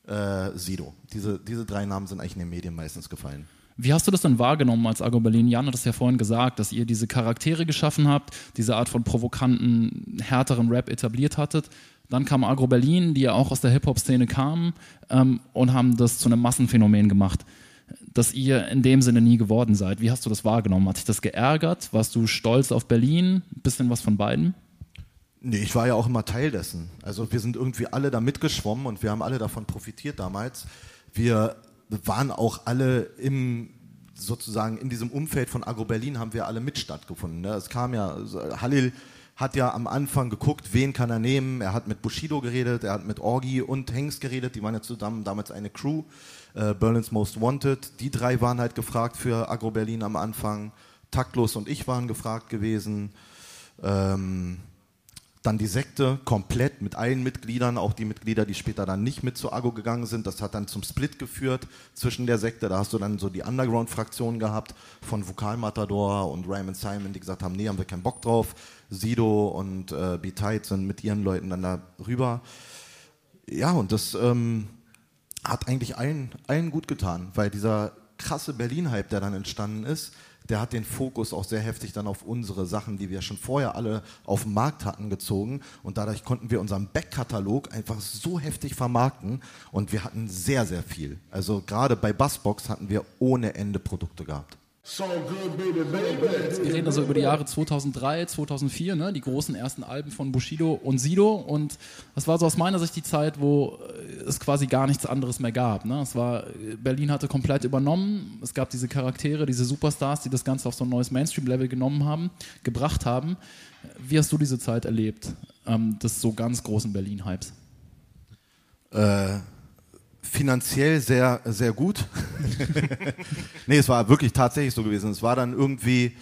äh, Sido. Diese, diese drei Namen sind eigentlich in den Medien meistens gefallen. Wie hast du das dann wahrgenommen als Argo Berlin? Jan hat es ja vorhin gesagt, dass ihr diese Charaktere geschaffen habt, diese Art von provokanten, härteren Rap etabliert hattet. Dann kam Agro Berlin, die ja auch aus der Hip-Hop-Szene kamen ähm, und haben das zu einem Massenphänomen gemacht, das ihr in dem Sinne nie geworden seid. Wie hast du das wahrgenommen? Hat dich das geärgert? Warst du stolz auf Berlin? Bisschen was von beiden? Nee, ich war ja auch immer Teil dessen. Also wir sind irgendwie alle da mitgeschwommen und wir haben alle davon profitiert damals. Wir waren auch alle im sozusagen in diesem Umfeld von Agro Berlin haben wir alle mit stattgefunden. Ne? Es kam ja, Halil hat ja am Anfang geguckt, wen kann er nehmen. Er hat mit Bushido geredet, er hat mit Orgi und Hengst geredet, die waren ja zusammen damals eine Crew, äh, Berlin's Most Wanted. Die drei waren halt gefragt für Agro Berlin am Anfang. Taktlos und ich waren gefragt gewesen. Ähm, dann die Sekte komplett mit allen Mitgliedern, auch die Mitglieder, die später dann nicht mit zu Agro gegangen sind. Das hat dann zum Split geführt zwischen der Sekte. Da hast du dann so die Underground-Fraktion gehabt von Vokalmatador und Raymond Simon, die gesagt haben, nee, haben wir keinen Bock drauf. Sido und äh, B-Tight sind mit ihren Leuten dann da rüber. Ja, und das ähm, hat eigentlich allen, allen gut getan, weil dieser krasse Berlin-Hype, der dann entstanden ist, der hat den Fokus auch sehr heftig dann auf unsere Sachen, die wir schon vorher alle auf dem Markt hatten, gezogen. Und dadurch konnten wir unseren Backkatalog einfach so heftig vermarkten und wir hatten sehr, sehr viel. Also gerade bei Bassbox hatten wir ohne Ende Produkte gehabt. Wir reden also über die Jahre 2003, 2004, ne, die großen ersten Alben von Bushido und Sido. Und das war so aus meiner Sicht die Zeit, wo äh, es quasi gar nichts anderes mehr gab. Ne? Es war, Berlin hatte komplett übernommen. Es gab diese Charaktere, diese Superstars, die das Ganze auf so ein neues Mainstream-Level genommen haben, gebracht haben. Wie hast du diese Zeit erlebt, ähm, des so ganz großen Berlin-Hypes? Äh, finanziell sehr, sehr gut. *laughs* nee, es war wirklich tatsächlich so gewesen. Es war dann irgendwie,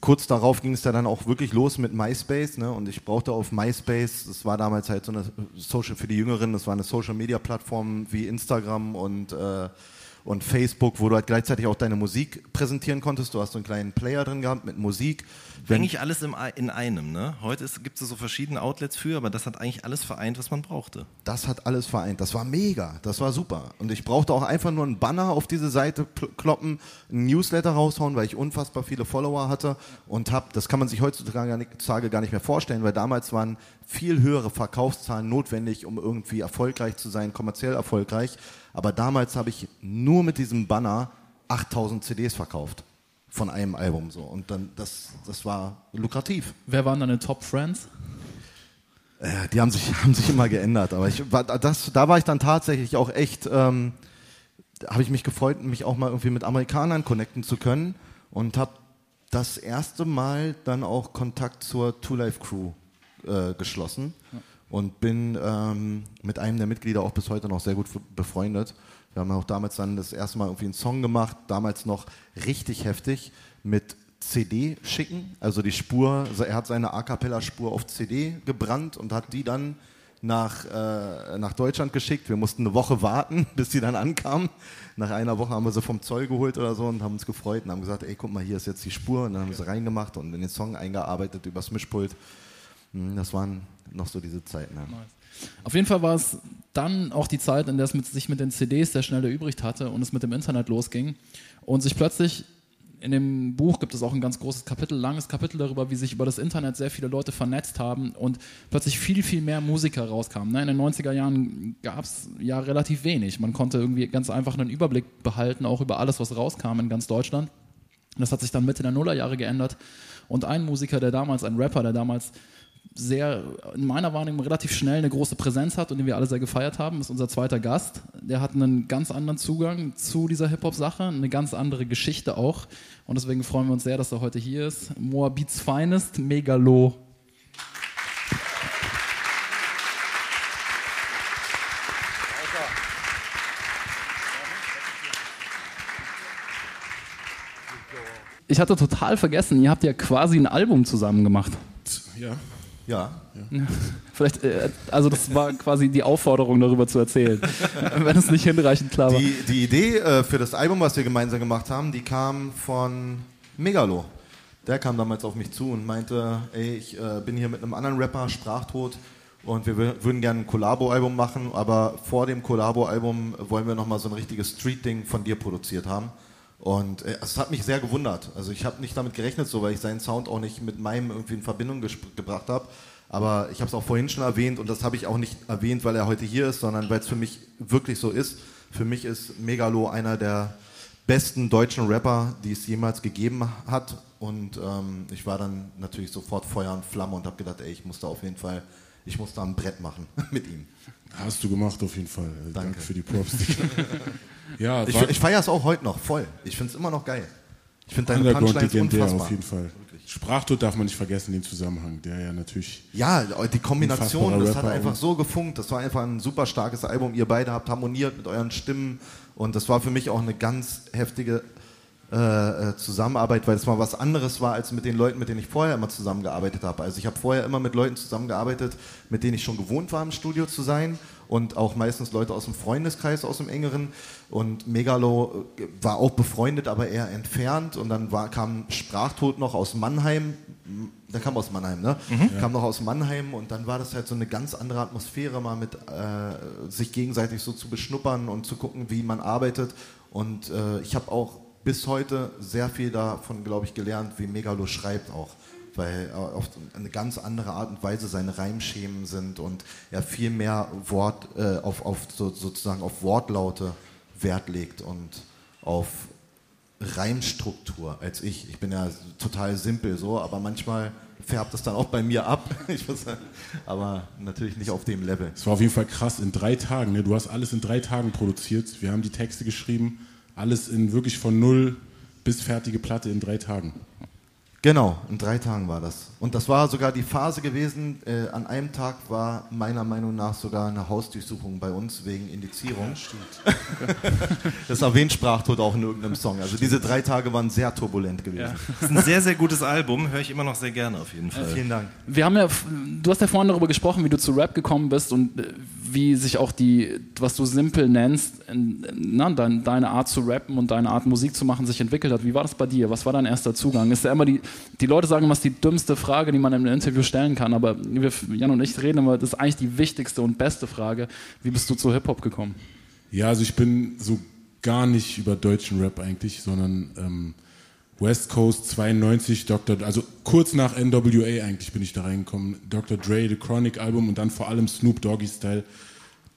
kurz darauf ging es dann auch wirklich los mit MySpace. Ne? Und ich brauchte auf MySpace, das war damals halt so eine Social für die Jüngeren, das war eine Social Media Plattform wie Instagram und äh, und Facebook, wo du halt gleichzeitig auch deine Musik präsentieren konntest. Du hast so einen kleinen Player drin gehabt mit Musik. Wenn eigentlich alles im, in einem. Ne? Heute gibt es so verschiedene Outlets für, aber das hat eigentlich alles vereint, was man brauchte. Das hat alles vereint. Das war mega. Das war super. Und ich brauchte auch einfach nur einen Banner auf diese Seite kloppen, einen Newsletter raushauen, weil ich unfassbar viele Follower hatte und habe, das kann man sich heutzutage gar nicht mehr vorstellen, weil damals waren viel höhere Verkaufszahlen notwendig, um irgendwie erfolgreich zu sein, kommerziell erfolgreich. Aber damals habe ich nur mit diesem Banner 8000 CDs verkauft von einem Album so und dann das das war lukrativ. Wer waren deine Top Friends? Äh, die haben sich *laughs* haben sich immer geändert, aber ich war das da war ich dann tatsächlich auch echt ähm, habe ich mich gefreut, mich auch mal irgendwie mit Amerikanern connecten zu können und habe das erste Mal dann auch Kontakt zur Two Life Crew äh, geschlossen. Und bin ähm, mit einem der Mitglieder auch bis heute noch sehr gut befreundet. Wir haben auch damals dann das erste Mal irgendwie einen Song gemacht, damals noch richtig heftig mit CD schicken, also die Spur, er hat seine A Cappella Spur auf CD gebrannt und hat die dann nach, äh, nach Deutschland geschickt. Wir mussten eine Woche warten, *laughs* bis sie dann ankam. Nach einer Woche haben wir sie vom Zoll geholt oder so und haben uns gefreut und haben gesagt, ey, guck mal, hier ist jetzt die Spur. Und dann haben wir sie reingemacht und in den Song eingearbeitet übers Mischpult. Hm, das waren noch so diese Zeiten. Ja. Auf jeden Fall war es dann auch die Zeit, in der es mit, sich mit den CDs sehr schnell erübrigt hatte und es mit dem Internet losging und sich plötzlich in dem Buch gibt es auch ein ganz großes Kapitel, langes Kapitel darüber, wie sich über das Internet sehr viele Leute vernetzt haben und plötzlich viel, viel mehr Musiker rauskamen. Ne, in den 90er Jahren gab es ja relativ wenig. Man konnte irgendwie ganz einfach einen Überblick behalten, auch über alles, was rauskam in ganz Deutschland. Das hat sich dann Mitte der Nullerjahre geändert. Und ein Musiker, der damals, ein Rapper, der damals sehr, in meiner Wahrnehmung relativ schnell eine große Präsenz hat und den wir alle sehr gefeiert haben, ist unser zweiter Gast. Der hat einen ganz anderen Zugang zu dieser Hip-Hop-Sache, eine ganz andere Geschichte auch. Und deswegen freuen wir uns sehr, dass er heute hier ist. Moabits Finest, Megalo. Ich hatte total vergessen, ihr habt ja quasi ein Album zusammen gemacht. Ja. Ja. ja. *laughs* Vielleicht, äh, also das war quasi die Aufforderung, darüber zu erzählen, *laughs* wenn es nicht hinreichend klar war. Die, die Idee äh, für das Album, was wir gemeinsam gemacht haben, die kam von Megalo. Der kam damals auf mich zu und meinte, ey, ich äh, bin hier mit einem anderen Rapper, Sprachtod, und wir würden gerne ein Collabo-Album machen, aber vor dem Collabo-Album wollen wir nochmal so ein richtiges Street-Ding von dir produziert haben. Und äh, es hat mich sehr gewundert. Also ich habe nicht damit gerechnet, so weil ich seinen Sound auch nicht mit meinem irgendwie in Verbindung gebracht habe. Aber ich habe es auch vorhin schon erwähnt und das habe ich auch nicht erwähnt, weil er heute hier ist, sondern weil es für mich wirklich so ist. Für mich ist Megalo einer der besten deutschen Rapper, die es jemals gegeben hat. Und ähm, ich war dann natürlich sofort Feuer und Flamme und habe gedacht, ey, ich muss da auf jeden Fall, ich muss da ein Brett machen *laughs* mit ihm. Hast du gemacht auf jeden Fall. Danke, Danke für die Props. *laughs* ja, ich, ich feiere es auch heute noch voll. Ich finde es immer noch geil. Ich finde deine Punchlines unfassbar. auf jeden Fall. Sprachtod darf man nicht vergessen, den Zusammenhang, der ja natürlich. Ja, die Kombination, das hat einfach so gefunkt. Das war einfach ein super starkes Album. Ihr beide habt harmoniert mit euren Stimmen und das war für mich auch eine ganz heftige äh, äh, Zusammenarbeit, weil es mal was anderes war als mit den Leuten, mit denen ich vorher immer zusammengearbeitet habe. Also ich habe vorher immer mit Leuten zusammengearbeitet, mit denen ich schon gewohnt war, im Studio zu sein und auch meistens Leute aus dem Freundeskreis, aus dem engeren. Und Megalo äh, war auch befreundet, aber eher entfernt. Und dann war, kam Sprachtod noch aus Mannheim. Der kam aus Mannheim, ne? Mhm. Kam noch aus Mannheim und dann war das halt so eine ganz andere Atmosphäre, mal mit äh, sich gegenseitig so zu beschnuppern und zu gucken, wie man arbeitet. Und äh, ich habe auch bis heute sehr viel davon, glaube ich, gelernt, wie Megalo schreibt auch. Weil auf eine ganz andere Art und Weise seine Reimschemen sind und er viel mehr Wort, äh, auf, auf so, sozusagen auf Wortlaute Wert legt und auf Reimstruktur als ich. Ich bin ja total simpel so, aber manchmal färbt es dann auch bei mir ab. *laughs* Sagen, aber natürlich nicht auf dem Level. Es war auf jeden Fall krass in drei Tagen. Ne? Du hast alles in drei Tagen produziert. Wir haben die Texte geschrieben, alles in wirklich von null bis fertige Platte in drei Tagen. Genau, in drei Tagen war das. Und das war sogar die Phase gewesen, äh, an einem Tag war meiner Meinung nach sogar eine Hausdurchsuchung bei uns wegen Indizierung. Ja, *laughs* das erwähnt Sprachtod auch in irgendeinem Song. Also diese drei Tage waren sehr turbulent gewesen. Ja. Das ist ein sehr, sehr gutes Album, höre ich immer noch sehr gerne auf jeden Fall. Ja, vielen Dank. Wir haben ja, du hast ja vorhin darüber gesprochen, wie du zu Rap gekommen bist und äh, wie sich auch die, was du simpel nennst, na, deine Art zu rappen und deine Art Musik zu machen sich entwickelt hat. Wie war das bei dir? Was war dein erster Zugang? Ist ja immer die, die Leute sagen, was die dümmste Frage, die man in einem Interview stellen kann, aber wir, Jan und ich reden immer, das ist eigentlich die wichtigste und beste Frage. Wie bist du zu Hip-Hop gekommen? Ja, also ich bin so gar nicht über deutschen Rap eigentlich, sondern ähm, West Coast 92, Dr. also kurz nach NWA eigentlich bin ich da reingekommen. Dr. Dre, The Chronic Album und dann vor allem Snoop Doggy Style.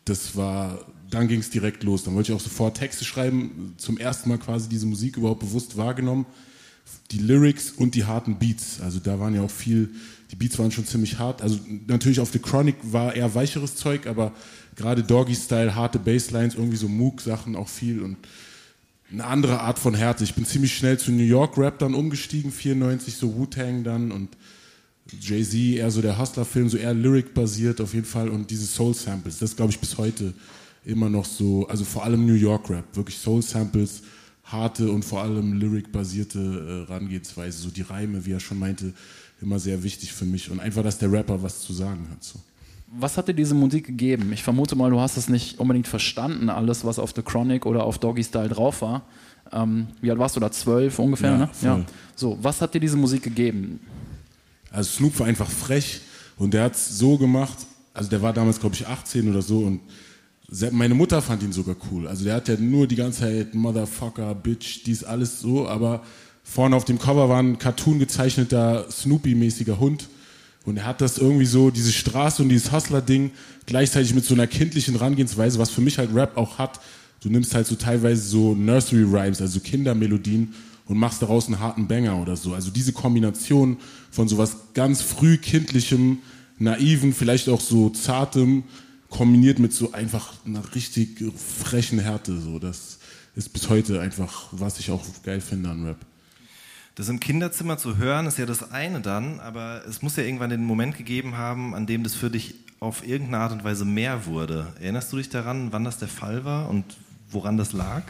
Das war, dann ging es direkt los. Dann wollte ich auch sofort Texte schreiben, zum ersten Mal quasi diese Musik überhaupt bewusst wahrgenommen. Die Lyrics und die harten Beats. Also da waren ja auch viel, die Beats waren schon ziemlich hart. Also natürlich auf The Chronic war eher weicheres Zeug, aber gerade Doggy Style, harte Basslines, irgendwie so Moog-Sachen auch viel und eine andere Art von Härte. Ich bin ziemlich schnell zu New York Rap dann umgestiegen, 94 so Wu-Tang dann und Jay-Z eher so der Hustler-Film, so eher Lyric-basiert auf jeden Fall und diese Soul-Samples, das glaube ich bis heute immer noch so, also vor allem New York Rap, wirklich Soul-Samples, harte und vor allem Lyric-basierte äh, Herangehensweise, so die Reime, wie er schon meinte, immer sehr wichtig für mich und einfach, dass der Rapper was zu sagen hat. So. Was hat dir diese Musik gegeben? Ich vermute mal, du hast es nicht unbedingt verstanden, alles, was auf The Chronic oder auf Doggy Style drauf war. Ähm, wie alt warst du da? Zwölf ungefähr, ja, ne? Voll. Ja. So, was hat dir diese Musik gegeben? Also Snoop war einfach frech und der hat es so gemacht, also der war damals, glaube ich, 18 oder so und meine Mutter fand ihn sogar cool. Also der hat ja nur die ganze Zeit Motherfucker, Bitch, dies alles so, aber vorne auf dem Cover war ein Cartoon gezeichneter Snoopy-mäßiger Hund und er hat das irgendwie so, diese Straße und dieses Hustler-Ding, gleichzeitig mit so einer kindlichen Herangehensweise, was für mich halt Rap auch hat. Du nimmst halt so teilweise so Nursery Rhymes, also Kindermelodien und machst daraus einen harten Banger oder so. Also diese Kombination von sowas ganz früh kindlichem, naiven, vielleicht auch so zartem, kombiniert mit so einfach einer richtig frechen Härte. So, das ist bis heute einfach, was ich auch geil finde an Rap. Das im Kinderzimmer zu hören, ist ja das eine dann, aber es muss ja irgendwann den Moment gegeben haben, an dem das für dich auf irgendeine Art und Weise mehr wurde. Erinnerst du dich daran, wann das der Fall war und woran das lag?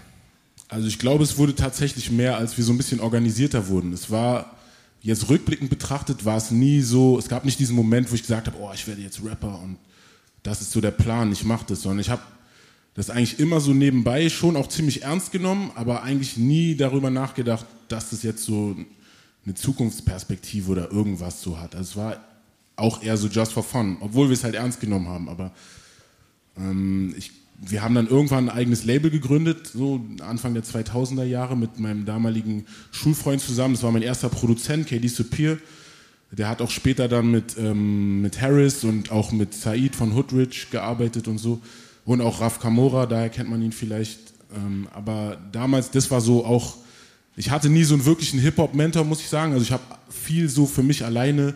Also ich glaube, es wurde tatsächlich mehr, als wir so ein bisschen organisierter wurden. Es war, jetzt rückblickend betrachtet, war es nie so, es gab nicht diesen Moment, wo ich gesagt habe, oh, ich werde jetzt Rapper und das ist so der Plan, ich mache das, sondern ich habe das eigentlich immer so nebenbei schon auch ziemlich ernst genommen, aber eigentlich nie darüber nachgedacht, dass das jetzt so eine Zukunftsperspektive oder irgendwas so hat. Also es war auch eher so just for fun, obwohl wir es halt ernst genommen haben. Aber ähm, ich, wir haben dann irgendwann ein eigenes Label gegründet, so Anfang der 2000er Jahre mit meinem damaligen Schulfreund zusammen. Das war mein erster Produzent, KD Supir. Der hat auch später dann mit, ähm, mit Harris und auch mit Said von Hoodridge gearbeitet und so. Und auch Raf Kamora, daher kennt man ihn vielleicht. Ähm, aber damals, das war so auch ich hatte nie so einen wirklichen Hip-Hop-Mentor, muss ich sagen. Also ich habe viel so für mich alleine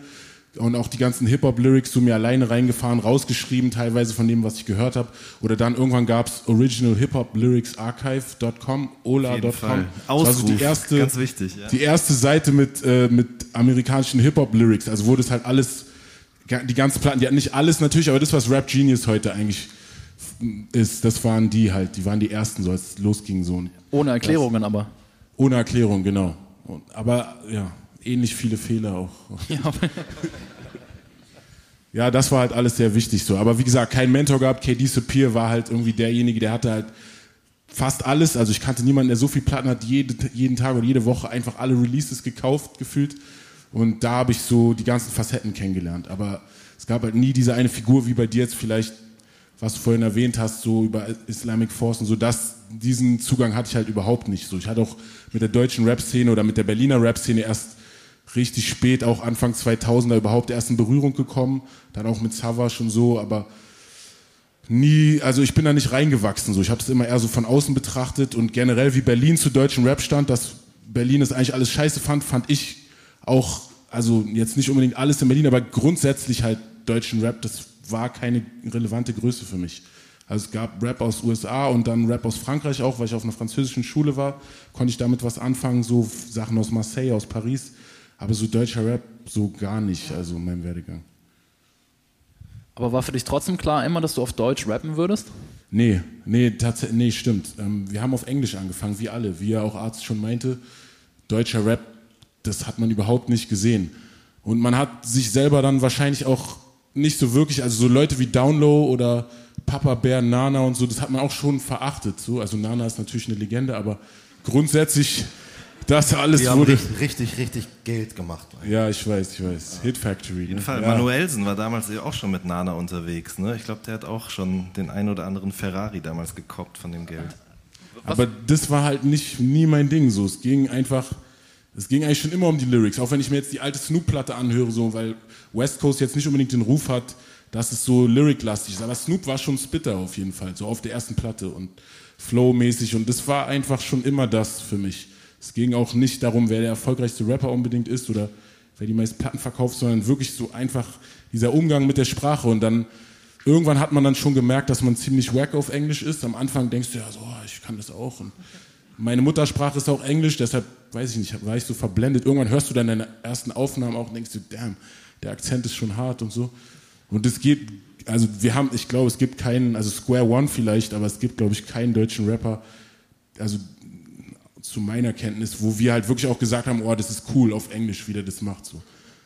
und auch die ganzen Hip-Hop-Lyrics so mir alleine reingefahren, rausgeschrieben, teilweise von dem, was ich gehört habe. Oder dann irgendwann gab es Original Hip-Hop Lyrics Archive.com, ola.com. Also die erste, ganz wichtig. Ja. Die erste Seite mit, äh, mit amerikanischen Hip-Hop-Lyrics. Also wurde es halt alles, die ganzen Platten, die hatten nicht alles natürlich, aber das, was Rap Genius heute eigentlich ist, das waren die halt, die waren die ersten, so als es losging. So. Ohne Erklärungen aber. Ohne Erklärung, genau. Aber ja, ähnlich viele Fehler auch. Ja. *laughs* ja, das war halt alles sehr wichtig so. Aber wie gesagt, kein Mentor gehabt. KD Sapir war halt irgendwie derjenige, der hatte halt fast alles. Also ich kannte niemanden, der so viel Platten hat, jede, jeden Tag oder jede Woche einfach alle Releases gekauft, gefühlt. Und da habe ich so die ganzen Facetten kennengelernt. Aber es gab halt nie diese eine Figur wie bei dir jetzt vielleicht was du vorhin erwähnt hast, so über Islamic Force und so, das, diesen Zugang hatte ich halt überhaupt nicht so. Ich hatte auch mit der deutschen Rap-Szene oder mit der Berliner Rap-Szene erst richtig spät, auch Anfang 2000er überhaupt erst in Berührung gekommen, dann auch mit Savage und so, aber nie, also ich bin da nicht reingewachsen so. Ich habe es immer eher so von außen betrachtet und generell wie Berlin zu deutschen Rap stand, das Berlin das eigentlich alles scheiße fand, fand ich auch, also jetzt nicht unbedingt alles in Berlin, aber grundsätzlich halt deutschen Rap, das war keine relevante Größe für mich. Also es gab Rap aus USA und dann Rap aus Frankreich auch, weil ich auf einer französischen Schule war, konnte ich damit was anfangen, so Sachen aus Marseille, aus Paris, aber so deutscher Rap so gar nicht, also in meinem Werdegang. Aber war für dich trotzdem klar immer, dass du auf Deutsch rappen würdest? Nee, nee, tatsächlich, nee, stimmt. Ähm, wir haben auf Englisch angefangen, wie alle. Wie ja auch Arzt schon meinte, deutscher Rap, das hat man überhaupt nicht gesehen. Und man hat sich selber dann wahrscheinlich auch nicht so wirklich, also so Leute wie Downlow oder Papa Bär, Nana und so, das hat man auch schon verachtet. So. Also Nana ist natürlich eine Legende, aber grundsätzlich *laughs* das alles Die haben wurde. richtig, richtig, richtig Geld gemacht. Ja, ich weiß, ich weiß. Hit Factory. Auf jeden ne? Fall. Ja. Manuelsen war damals ja auch schon mit Nana unterwegs. Ne? Ich glaube, der hat auch schon den ein oder anderen Ferrari damals gekoppt von dem Geld. Aber das war halt nicht nie mein Ding so. Es ging einfach, es ging eigentlich schon immer um die Lyrics. Auch wenn ich mir jetzt die alte Snoop-Platte anhöre, so, weil West Coast jetzt nicht unbedingt den Ruf hat, dass es so lyric-lastig ist. Aber Snoop war schon Spitter auf jeden Fall, so auf der ersten Platte und Flow-mäßig. Und das war einfach schon immer das für mich. Es ging auch nicht darum, wer der erfolgreichste Rapper unbedingt ist oder wer die meisten Platten verkauft, sondern wirklich so einfach dieser Umgang mit der Sprache. Und dann irgendwann hat man dann schon gemerkt, dass man ziemlich wack auf Englisch ist. Am Anfang denkst du ja so, oh, ich kann das auch. Und meine Muttersprache ist auch Englisch, deshalb weiß ich nicht, war ich so verblendet. Irgendwann hörst du dann deine ersten Aufnahmen auch und denkst du, damn, der Akzent ist schon hart und so. Und es geht, also wir haben, ich glaube, es gibt keinen, also Square One vielleicht, aber es gibt, glaube ich, keinen deutschen Rapper, also zu meiner Kenntnis, wo wir halt wirklich auch gesagt haben, oh, das ist cool auf Englisch, wie der das macht. So,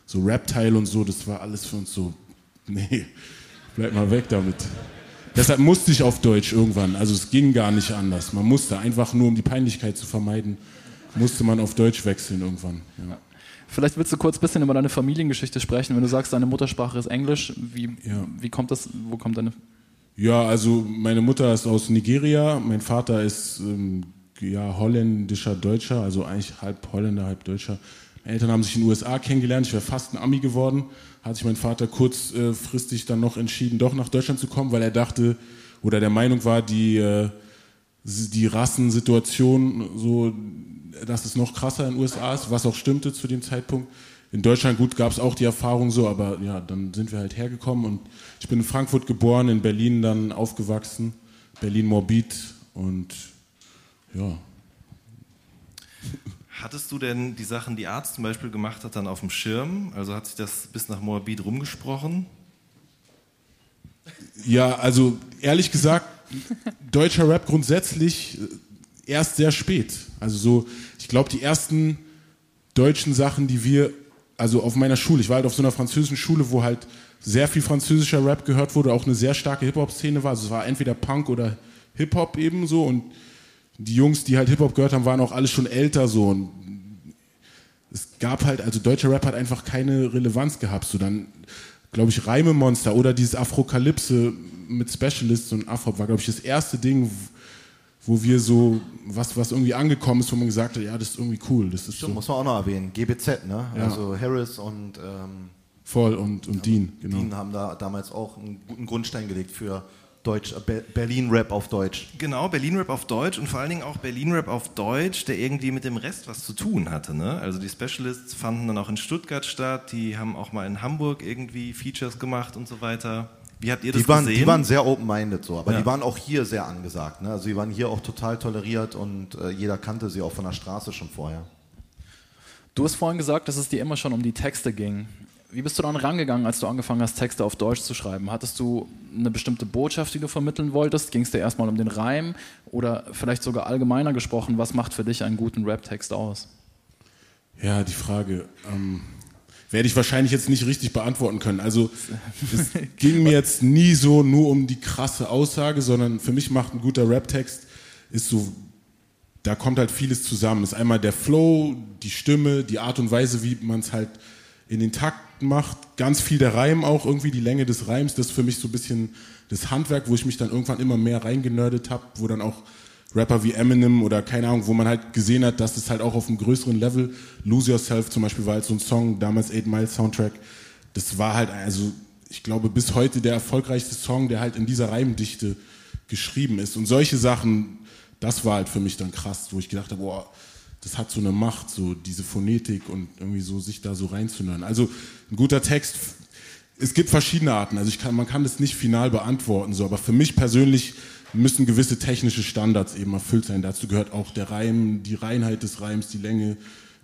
so Rap-Teil und so, das war alles für uns so, *laughs* nee, bleib mal weg damit. Deshalb musste ich auf Deutsch irgendwann, also es ging gar nicht anders. Man musste einfach nur, um die Peinlichkeit zu vermeiden, musste man auf Deutsch wechseln irgendwann. Ja. Vielleicht willst du kurz ein bisschen über deine Familiengeschichte sprechen. Wenn du sagst, deine Muttersprache ist Englisch, wie, Ja. wie kommt das, wo kommt deine... Ja, also meine Mutter ist aus Nigeria, mein Vater ist ähm, ja, holländischer Deutscher, also eigentlich halb Holländer, halb Deutscher. Meine Eltern haben sich in den USA kennengelernt, ich wäre fast ein Ami geworden. Hat sich mein Vater kurzfristig dann noch entschieden, doch nach Deutschland zu kommen, weil er dachte oder der Meinung war, die, äh, die Rassensituation so, dass es noch krasser in den USA ist, was auch stimmte zu dem Zeitpunkt. In Deutschland, gut, gab es auch die Erfahrung so, aber ja, dann sind wir halt hergekommen und ich bin in Frankfurt geboren, in Berlin dann aufgewachsen, Berlin-Morbid und ja. Hattest du denn die Sachen, die Arzt zum Beispiel gemacht hat, dann auf dem Schirm? Also hat sich das bis nach Moabit rumgesprochen? Ja, also ehrlich gesagt, deutscher Rap grundsätzlich äh, erst sehr spät. Also so, ich glaube, die ersten deutschen Sachen, die wir, also auf meiner Schule, ich war halt auf so einer französischen Schule, wo halt sehr viel französischer Rap gehört wurde, auch eine sehr starke Hip-Hop-Szene war. Also es war entweder Punk oder Hip-Hop eben so und die Jungs, die halt Hip-Hop gehört haben, waren auch alle schon älter so und es gab halt, also deutscher Rap hat einfach keine Relevanz gehabt. So dann, glaube ich, Reimemonster oder dieses Afrokalypse mit Specialists und Afro war, glaube ich, das erste Ding, wo wir so, was, was irgendwie angekommen ist, wo man gesagt hat, ja, das ist irgendwie cool. Das ist Stimmt, so muss man auch noch erwähnen. GBZ, ne? Ja. Also Harris und ähm, voll und, und Dean, genau. Dean haben da damals auch einen guten Grundstein gelegt für Deutsch, äh, Be Berlin-Rap auf Deutsch. Genau, Berlin-Rap auf Deutsch und vor allen Dingen auch Berlin-Rap auf Deutsch, der irgendwie mit dem Rest was zu tun hatte. Ne? Also die Specialists fanden dann auch in Stuttgart statt, die haben auch mal in Hamburg irgendwie Features gemacht und so weiter. Wie habt ihr das Die waren, gesehen? die waren sehr open-minded so, aber Ja. die waren auch hier sehr angesagt. Ne? Also die waren hier auch total toleriert und äh, jeder kannte sie auch von der Straße schon vorher. Du hast vorhin gesagt, dass es dir immer schon um die Texte ging. Wie bist du dann rangegangen, als du angefangen hast, Texte auf Deutsch zu schreiben? Hattest du eine bestimmte Botschaft, die du vermitteln wolltest? Ging es dir erstmal um den Reim oder vielleicht sogar allgemeiner gesprochen, was macht für dich einen guten Rap-Text aus? Ja, die Frage ähm, werde ich wahrscheinlich jetzt nicht richtig beantworten können. Also es *laughs* ging mir jetzt nie so nur um die krasse Aussage, sondern für mich macht ein guter Rap-Text ist so, da kommt halt vieles zusammen. Es ist einmal der Flow, die Stimme, die Art und Weise, wie man es halt in den Takt macht, ganz viel der Reim auch, irgendwie die Länge des Reims, das ist für mich so ein bisschen das Handwerk, wo ich mich dann irgendwann immer mehr reingenördet habe, wo dann auch Rapper wie Eminem oder keine Ahnung, wo man halt gesehen hat, dass es halt auch auf einem größeren Level, Lose Yourself zum Beispiel war halt so ein Song, damals 8 Mile Soundtrack, das war halt, also ich glaube bis heute der erfolgreichste Song, der halt in dieser Reimdichte geschrieben ist. Und solche Sachen, das war halt für mich dann krass, wo ich gedacht habe, boah, das hat so eine Macht, so diese Phonetik und irgendwie so sich da so reinzuhören. Also ein guter Text, es gibt verschiedene Arten, also kann, man kann das nicht final beantworten, so, aber für mich persönlich müssen gewisse technische Standards eben erfüllt sein. Dazu gehört auch der Reim, die Reinheit des Reims, die Länge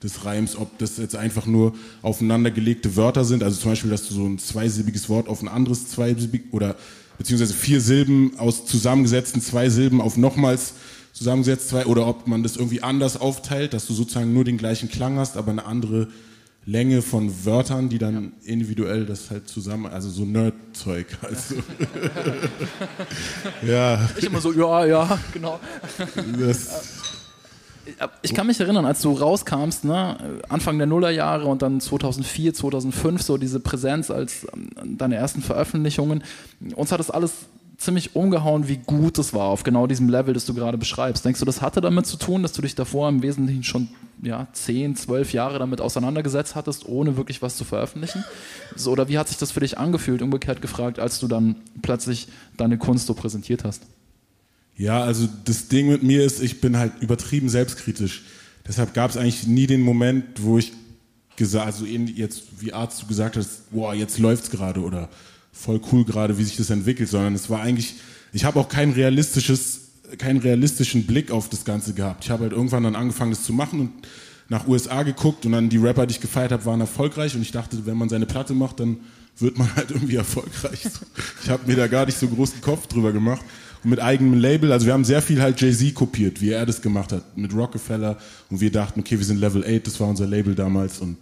des Reims, ob das jetzt einfach nur aufeinandergelegte Wörter sind, also zum Beispiel, dass du so ein zweisilbiges Wort auf ein anderes zweisilbig oder beziehungsweise vier Silben aus zusammengesetzten zwei Silben auf nochmals zusammengesetzt zwei oder ob man das irgendwie anders aufteilt, dass du sozusagen nur den gleichen Klang hast, aber eine andere Länge von Wörtern, die dann ja. individuell das halt zusammen, also so Nerd-Zeug. *laughs* Also. ja. Ich immer so, ja, ja, genau. Das ich kann mich erinnern, als du rauskamst, ne, Anfang der Nullerjahre und dann 2004, 2005, so diese Präsenz als ähm, deine ersten Veröffentlichungen. Uns hat das alles ziemlich umgehauen, wie gut es war auf genau diesem Level, das du gerade beschreibst. Denkst du, das hatte damit zu tun, dass du dich davor im Wesentlichen schon ja, 10, 12 Jahre damit auseinandergesetzt hattest, ohne wirklich was zu veröffentlichen? So, oder wie hat sich das für dich angefühlt, umgekehrt gefragt, als du dann plötzlich deine Kunst so präsentiert hast? Ja, also das Ding mit mir ist, ich bin halt übertrieben selbstkritisch. Deshalb gab es eigentlich nie den Moment, wo ich gesagt, also jetzt wie Arzt du gesagt hast, boah, jetzt läuft's gerade oder voll cool gerade, wie sich das entwickelt, sondern es war eigentlich, ich habe auch kein realistisches, keinen realistischen Blick auf das Ganze gehabt. Ich habe halt irgendwann dann angefangen, das zu machen und nach USA geguckt und dann die Rapper, die ich gefeiert habe, waren erfolgreich und ich dachte, wenn man seine Platte macht, dann wird man halt irgendwie erfolgreich. Ich habe mir da gar nicht so großen Kopf drüber gemacht. Und mit eigenem Label, also wir haben sehr viel halt Jay-Z kopiert, wie er das gemacht hat, mit Rockefeller und wir dachten, okay, wir sind Level 8, das war unser Label damals und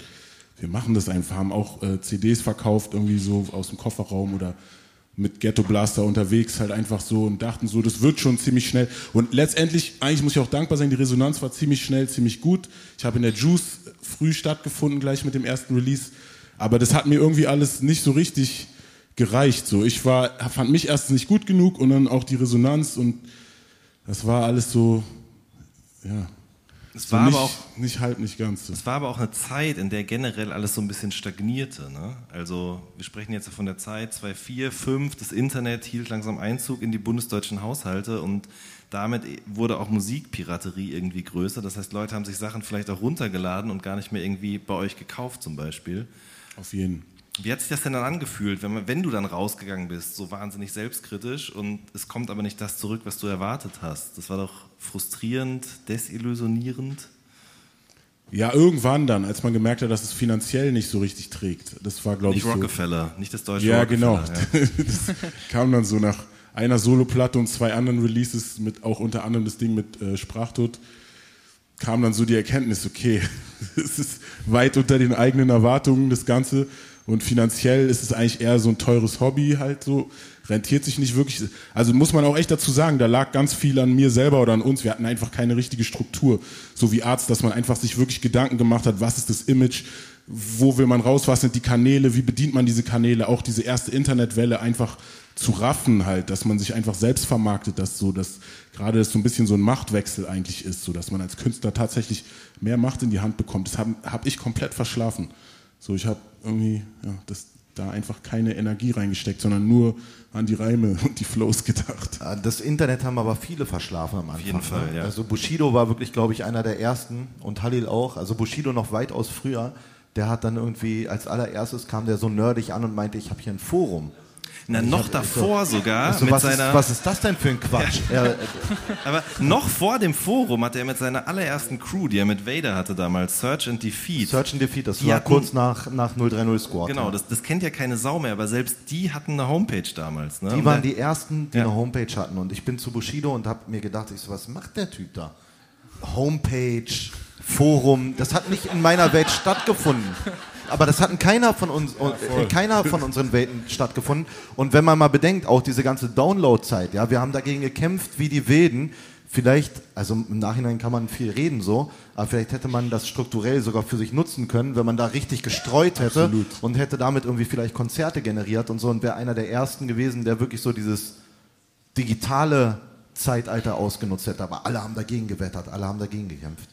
wir machen das einfach, haben auch äh, CDs verkauft, irgendwie so aus dem Kofferraum oder mit Ghetto Blaster unterwegs, halt einfach so und dachten so, das wird schon ziemlich schnell. Und letztendlich, eigentlich muss ich auch dankbar sein, die Resonanz war ziemlich schnell, ziemlich gut. Ich habe in der Juice früh stattgefunden, gleich mit dem ersten Release. Aber das hat mir irgendwie alles nicht so richtig gereicht. So, ich war, fand mich erst nicht gut genug und dann auch die Resonanz und das war alles so, ja, es so war nicht, aber auch nicht halb, nicht ganz. Es war aber auch eine Zeit, in der generell alles so ein bisschen stagnierte. Ne? Also wir sprechen jetzt von der Zeit 2004, 2005, das Internet hielt langsam Einzug in die bundesdeutschen Haushalte und damit wurde auch Musikpiraterie irgendwie größer. Das heißt, Leute haben sich Sachen vielleicht auch runtergeladen und gar nicht mehr irgendwie bei euch gekauft zum Beispiel. Auf jeden. Wie hat sich das denn dann angefühlt, wenn, wenn du dann rausgegangen bist, so wahnsinnig selbstkritisch und es kommt aber nicht das zurück, was du erwartet hast? Das war doch frustrierend, desillusionierend. Ja, irgendwann dann, als man gemerkt hat, dass es finanziell nicht so richtig trägt. Das war, glaube ich, Nicht Rockefeller, so. nicht das deutsche ja, Rockefeller. Genau. Ja, genau. *laughs* das kam dann so nach einer Soloplatte und zwei anderen Releases, mit auch unter anderem das Ding mit äh, Sprachtod, kam dann so die Erkenntnis, okay, *laughs* es ist weit unter den eigenen Erwartungen, das Ganze. Und finanziell ist es eigentlich eher so ein teures Hobby halt so, rentiert sich nicht wirklich. Also muss man auch echt dazu sagen, da lag ganz viel an mir selber oder an uns. Wir hatten einfach keine richtige Struktur, so wie Arzt, dass man einfach sich wirklich Gedanken gemacht hat, was ist das Image, wo will man raus, was sind die Kanäle, wie bedient man diese Kanäle, auch diese erste Internetwelle einfach zu raffen halt, dass man sich einfach selbst vermarktet, dass so, dass gerade das so ein bisschen so ein Machtwechsel eigentlich ist, so dass man als Künstler tatsächlich mehr Macht in die Hand bekommt. Das habe hab ich komplett verschlafen. So, ich habe irgendwie ja, das, da einfach keine Energie reingesteckt, sondern nur an die Reime *laughs* und die Flows gedacht. Das Internet haben aber viele verschlafen am Anfang. Auf jeden ne? Fall, ja. Also Bushido war wirklich, glaube ich, einer der ersten und Halil auch. Also Bushido noch weitaus früher. Der hat dann irgendwie, als allererstes kam der so nerdig an und meinte, ich habe hier ein Forum. Na, noch hab, davor so, sogar. So, was, ist, was, ist, das denn für ein Quatsch? Ja. Ja. *laughs* Aber noch vor dem Forum hat er mit seiner allerersten Crew, die er mit Vader hatte damals, Search and Defeat. Search and Defeat, das die war hatten, kurz nach, nach 030 Squad. Genau, das, das, kennt ja keine Sau mehr, aber selbst die hatten eine Homepage damals. Ne? Die waren die ersten, die ja. eine Homepage hatten. Und ich bin zu Bushido und habe mir gedacht, ich so, was macht der Typ da? Homepage, Forum, das hat nicht in meiner Welt stattgefunden aber das hat in keiner von uns, ja, in keiner von unseren Welten stattgefunden. Und wenn man mal bedenkt, auch diese ganze Download-Zeit, ja, wir haben dagegen gekämpft wie die Wilden. Vielleicht, also im Nachhinein kann man viel reden so, aber vielleicht hätte man das strukturell sogar für sich nutzen können, wenn man da richtig gestreut hätte Absolut. und hätte damit irgendwie vielleicht Konzerte generiert und so und wäre einer der ersten gewesen, der wirklich so dieses digitale Zeitalter ausgenutzt hätte. Aber alle haben dagegen gewettert, alle haben dagegen gekämpft.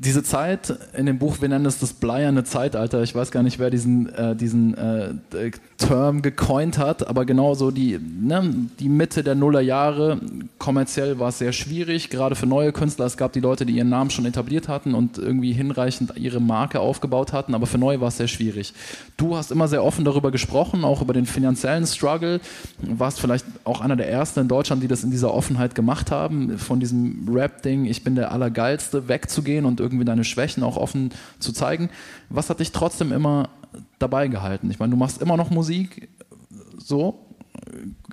Diese Zeit in dem Buch, wir nennen es das bleierne Zeitalter. Ich weiß gar nicht, wer diesen, äh, diesen äh, Term gecoint hat, aber genau so die, ne, die Mitte der Nullerjahre. Kommerziell war es sehr schwierig, gerade für neue Künstler. Es gab die Leute, die ihren Namen schon etabliert hatten und irgendwie hinreichend ihre Marke aufgebaut hatten, aber für neue war es sehr schwierig. Du hast immer sehr offen darüber gesprochen, auch über den finanziellen Struggle. Warst vielleicht auch einer der ersten in Deutschland, die das in dieser Offenheit gemacht haben, von diesem Rap-Ding, ich bin der Allergeilste, wegzugehen und irgendwie deine Schwächen auch offen zu zeigen. Was hat dich trotzdem immer dabei gehalten? Ich meine, du machst immer noch Musik, so,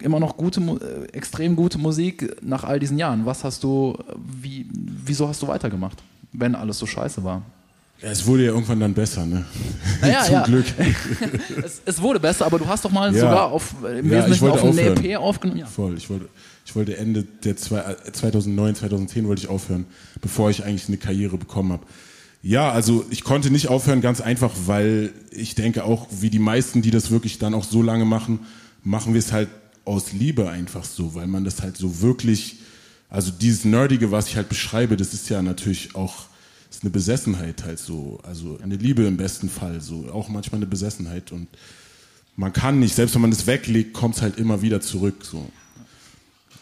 immer noch gute, äh, extrem gute Musik nach all diesen Jahren. Was hast du, wie, wieso hast du weitergemacht, wenn alles so scheiße war? Ja, es wurde ja irgendwann dann besser, ne? Naja, *laughs* Zum ja. Glück. *laughs* es, es, wurde besser, aber du hast doch mal Ja. sogar auf, im Ja, ich Wesentlichen auf eine. EP aufgenommen. Ja. Voll. Ich wollte, ich wollte Ende der zwei, äh, 2009, 2010 wollte ich aufhören, bevor ich eigentlich eine Karriere bekommen habe. Ja, also ich konnte nicht aufhören, ganz einfach, weil ich denke auch, wie die meisten, die das wirklich dann auch so lange machen, machen wir es halt aus Liebe einfach so, weil man das halt so wirklich, also dieses Nerdige, was ich halt beschreibe, das ist ja natürlich auch ist eine Besessenheit halt so, also eine Liebe im besten Fall, so auch manchmal eine Besessenheit und man kann nicht, selbst wenn man es weglegt, kommt es halt immer wieder zurück. So.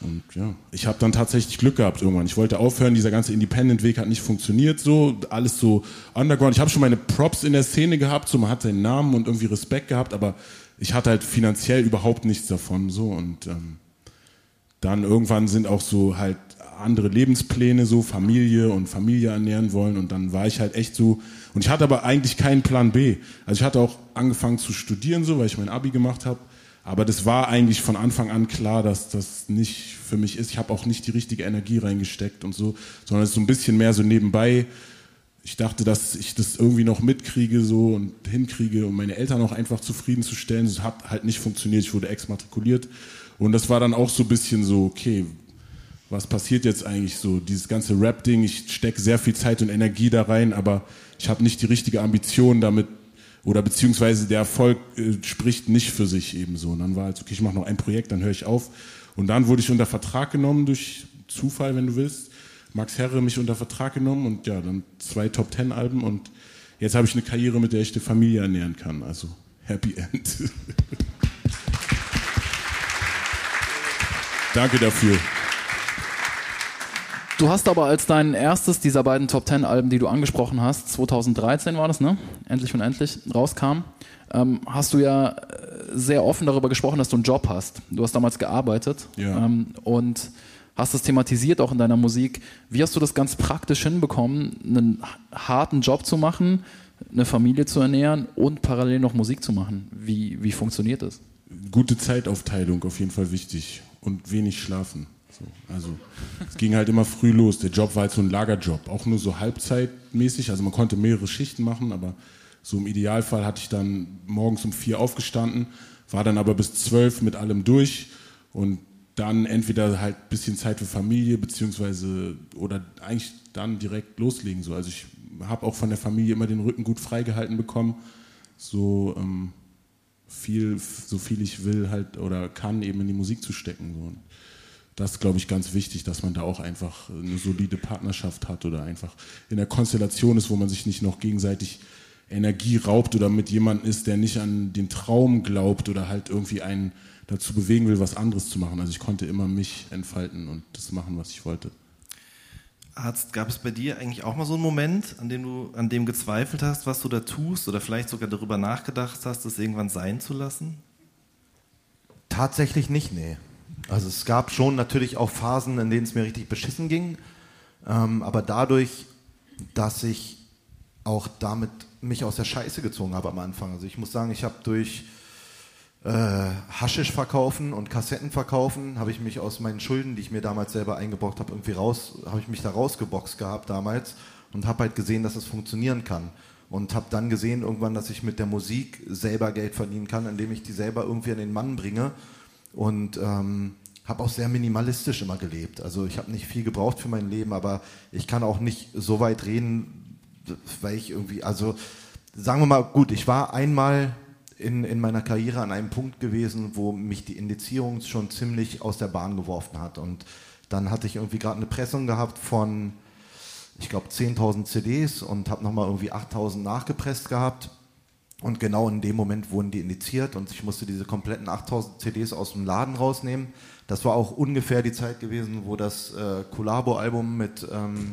Und ja, ich habe dann tatsächlich Glück gehabt irgendwann. Ich wollte aufhören, dieser ganze Independent-Weg hat nicht funktioniert, so alles so underground. Ich habe schon meine Props in der Szene gehabt, so man hat seinen Namen und irgendwie Respekt gehabt, aber ich hatte halt finanziell überhaupt nichts davon, so und ähm, dann irgendwann sind auch so halt andere Lebenspläne, so Familie und Familie ernähren wollen und dann war ich halt echt so und ich hatte aber eigentlich keinen Plan B. Also ich hatte auch angefangen zu studieren, so weil ich mein Abi gemacht habe, aber das war eigentlich von Anfang an klar, dass das nicht für mich ist. Ich habe auch nicht die richtige Energie reingesteckt und so, sondern es ist so ein bisschen mehr so nebenbei. Ich dachte, dass ich das irgendwie noch mitkriege so und hinkriege, um meine Eltern auch einfach zufriedenzustellen. Das hat halt nicht funktioniert. Ich wurde exmatrikuliert und das war dann auch so ein bisschen so, okay, was passiert jetzt eigentlich so? Dieses ganze Rap-Ding, ich stecke sehr viel Zeit und Energie da rein, aber ich habe nicht die richtige Ambition damit oder beziehungsweise der Erfolg äh, spricht nicht für sich eben so. Und dann war halt, okay, ich mache noch ein Projekt, dann höre ich auf. Und dann wurde ich unter Vertrag genommen durch Zufall, wenn du willst. Max Herre mich unter Vertrag genommen und ja, dann zwei Top Ten Alben und jetzt habe ich eine Karriere, mit der ich die Familie ernähren kann. Also Happy End. *laughs* Danke dafür. Du hast aber als dein erstes dieser beiden Top Ten Alben, die du angesprochen hast, 2013 war das, ne? Endlich und endlich rauskam, ähm, hast du ja äh, sehr offen darüber gesprochen, dass du einen Job hast. Du hast damals gearbeitet Ja. ähm, und hast das thematisiert auch in deiner Musik. Wie hast du das ganz praktisch hinbekommen, einen harten Job zu machen, eine Familie zu ernähren und parallel noch Musik zu machen? Wie, wie funktioniert das? gute Zeitaufteilung auf jeden Fall wichtig und wenig schlafen. So, also es ging halt immer früh los. Der Job war halt so ein Lagerjob, auch nur so halbzeitmäßig. Also man konnte mehrere Schichten machen, aber so im Idealfall hatte ich dann morgens um vier aufgestanden, war dann aber bis zwölf mit allem durch und dann entweder halt ein bisschen Zeit für Familie beziehungsweise oder eigentlich dann direkt loslegen. So. Also ich habe auch von der Familie immer den Rücken gut freigehalten bekommen. So ähm, viel, so viel ich will halt oder kann, eben in die Musik zu stecken. So. Das ist, glaube ich, ganz wichtig, dass man da auch einfach eine solide Partnerschaft hat oder einfach in der Konstellation ist, wo man sich nicht noch gegenseitig Energie raubt oder mit jemandem ist, der nicht an den Traum glaubt oder halt irgendwie einen dazu bewegen will, was anderes zu machen. Also ich konnte immer mich entfalten und das machen, was ich wollte. Arzt, gab es bei dir eigentlich auch mal so einen Moment, an dem du an dem gezweifelt hast, was du da tust oder vielleicht sogar darüber nachgedacht hast, das irgendwann sein zu lassen? Tatsächlich nicht, nee. Also es gab schon natürlich auch Phasen, in denen es mir richtig beschissen ging. Ähm, aber dadurch, dass ich auch damit mich aus der Scheiße gezogen habe am Anfang. Also ich muss sagen, ich habe durch äh, Haschisch verkaufen und Kassetten verkaufen, habe ich mich aus meinen Schulden, die ich mir damals selber eingebrockt habe, irgendwie raus, habe ich mich da rausgeboxt gehabt damals und habe halt gesehen, dass es funktionieren kann. Und habe dann gesehen irgendwann, dass ich mit der Musik selber Geld verdienen kann, indem ich die selber irgendwie an den Mann bringe. Und ähm, habe auch sehr minimalistisch immer gelebt. Also ich habe nicht viel gebraucht für mein Leben, aber ich kann auch nicht so weit reden, weil ich irgendwie, also sagen wir mal, gut, ich war einmal in, in meiner Karriere an einem Punkt gewesen, wo mich die Indizierung schon ziemlich aus der Bahn geworfen hat. Und dann hatte ich irgendwie gerade eine Pressung gehabt von ich glaube, 10.000 CDs und habe nochmal irgendwie 8.000 nachgepresst gehabt. Und genau in dem Moment wurden die indiziert und ich musste diese kompletten 8000 CDs aus dem Laden rausnehmen. Das war auch ungefähr die Zeit gewesen, wo das äh, Collabo-Album mit ähm,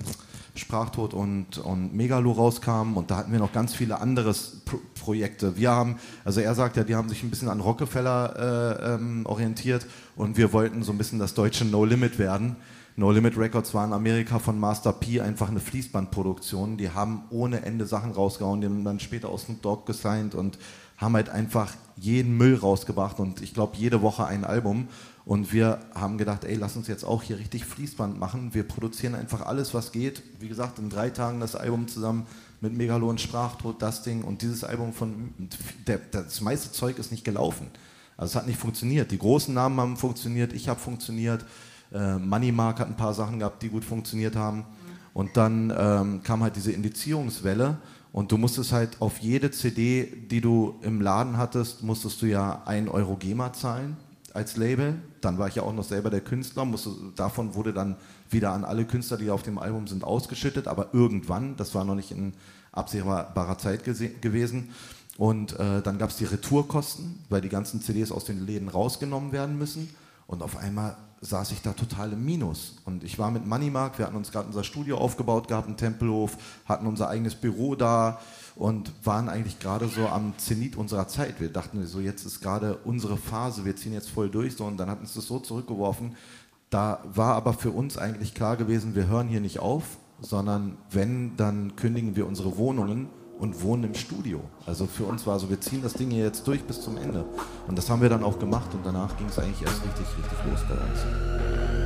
Sprachtod und, und Megalo rauskam und da hatten wir noch ganz viele andere Pro Projekte. Wir haben, also er sagt ja, die haben sich ein bisschen an Rockefeller äh, ähm, orientiert und wir wollten so ein bisschen das deutsche No Limit werden. No Limit Records war in Amerika von Master P einfach eine Fließbandproduktion. Die haben ohne Ende Sachen rausgehauen, die haben dann später aus Snoop Dogg gesigned und haben halt einfach jeden Müll rausgebracht und ich glaube jede Woche ein Album. Und wir haben gedacht, ey, lass uns jetzt auch hier richtig Fließband machen. Wir produzieren einfach alles, was geht. Wie gesagt, in drei Tagen das Album zusammen mit Megalon, Sprachtod, das Ding und dieses Album von, der, das meiste Zeug ist nicht gelaufen. Also es hat nicht funktioniert. Die großen Namen haben funktioniert, ich habe funktioniert. Äh, Moneymark hat ein paar Sachen gehabt, die gut funktioniert haben. Und dann ähm, kam halt diese Indizierungswelle und du musstest halt auf jede CD, die du im Laden hattest, musstest du ja 1 Euro GEMA zahlen als Label. Dann war ich ja auch noch selber der Künstler. Musste, davon wurde dann wieder an alle Künstler, die auf dem Album sind, ausgeschüttet. Aber irgendwann, das war noch nicht in absehbarer Zeit gewesen. Und äh, dann gab es die Retourkosten, weil die ganzen CDs aus den Läden rausgenommen werden müssen. Und auf einmal saß ich da total im Minus. Und ich war mit Moneymark, wir hatten uns gerade unser Studio aufgebaut gehabt in Tempelhof, hatten unser eigenes Büro da und waren eigentlich gerade so am Zenit unserer Zeit. Wir dachten so, jetzt ist gerade unsere Phase, wir ziehen jetzt voll durch. So, und dann hat uns das so zurückgeworfen. Da war aber für uns eigentlich klar gewesen, wir hören hier nicht auf, sondern wenn, dann kündigen wir unsere Wohnungen und wohnen im Studio. Also für uns war so, wir ziehen das Ding hier jetzt durch bis zum Ende. Und das haben wir dann auch gemacht und danach ging es eigentlich erst richtig, richtig los bei uns.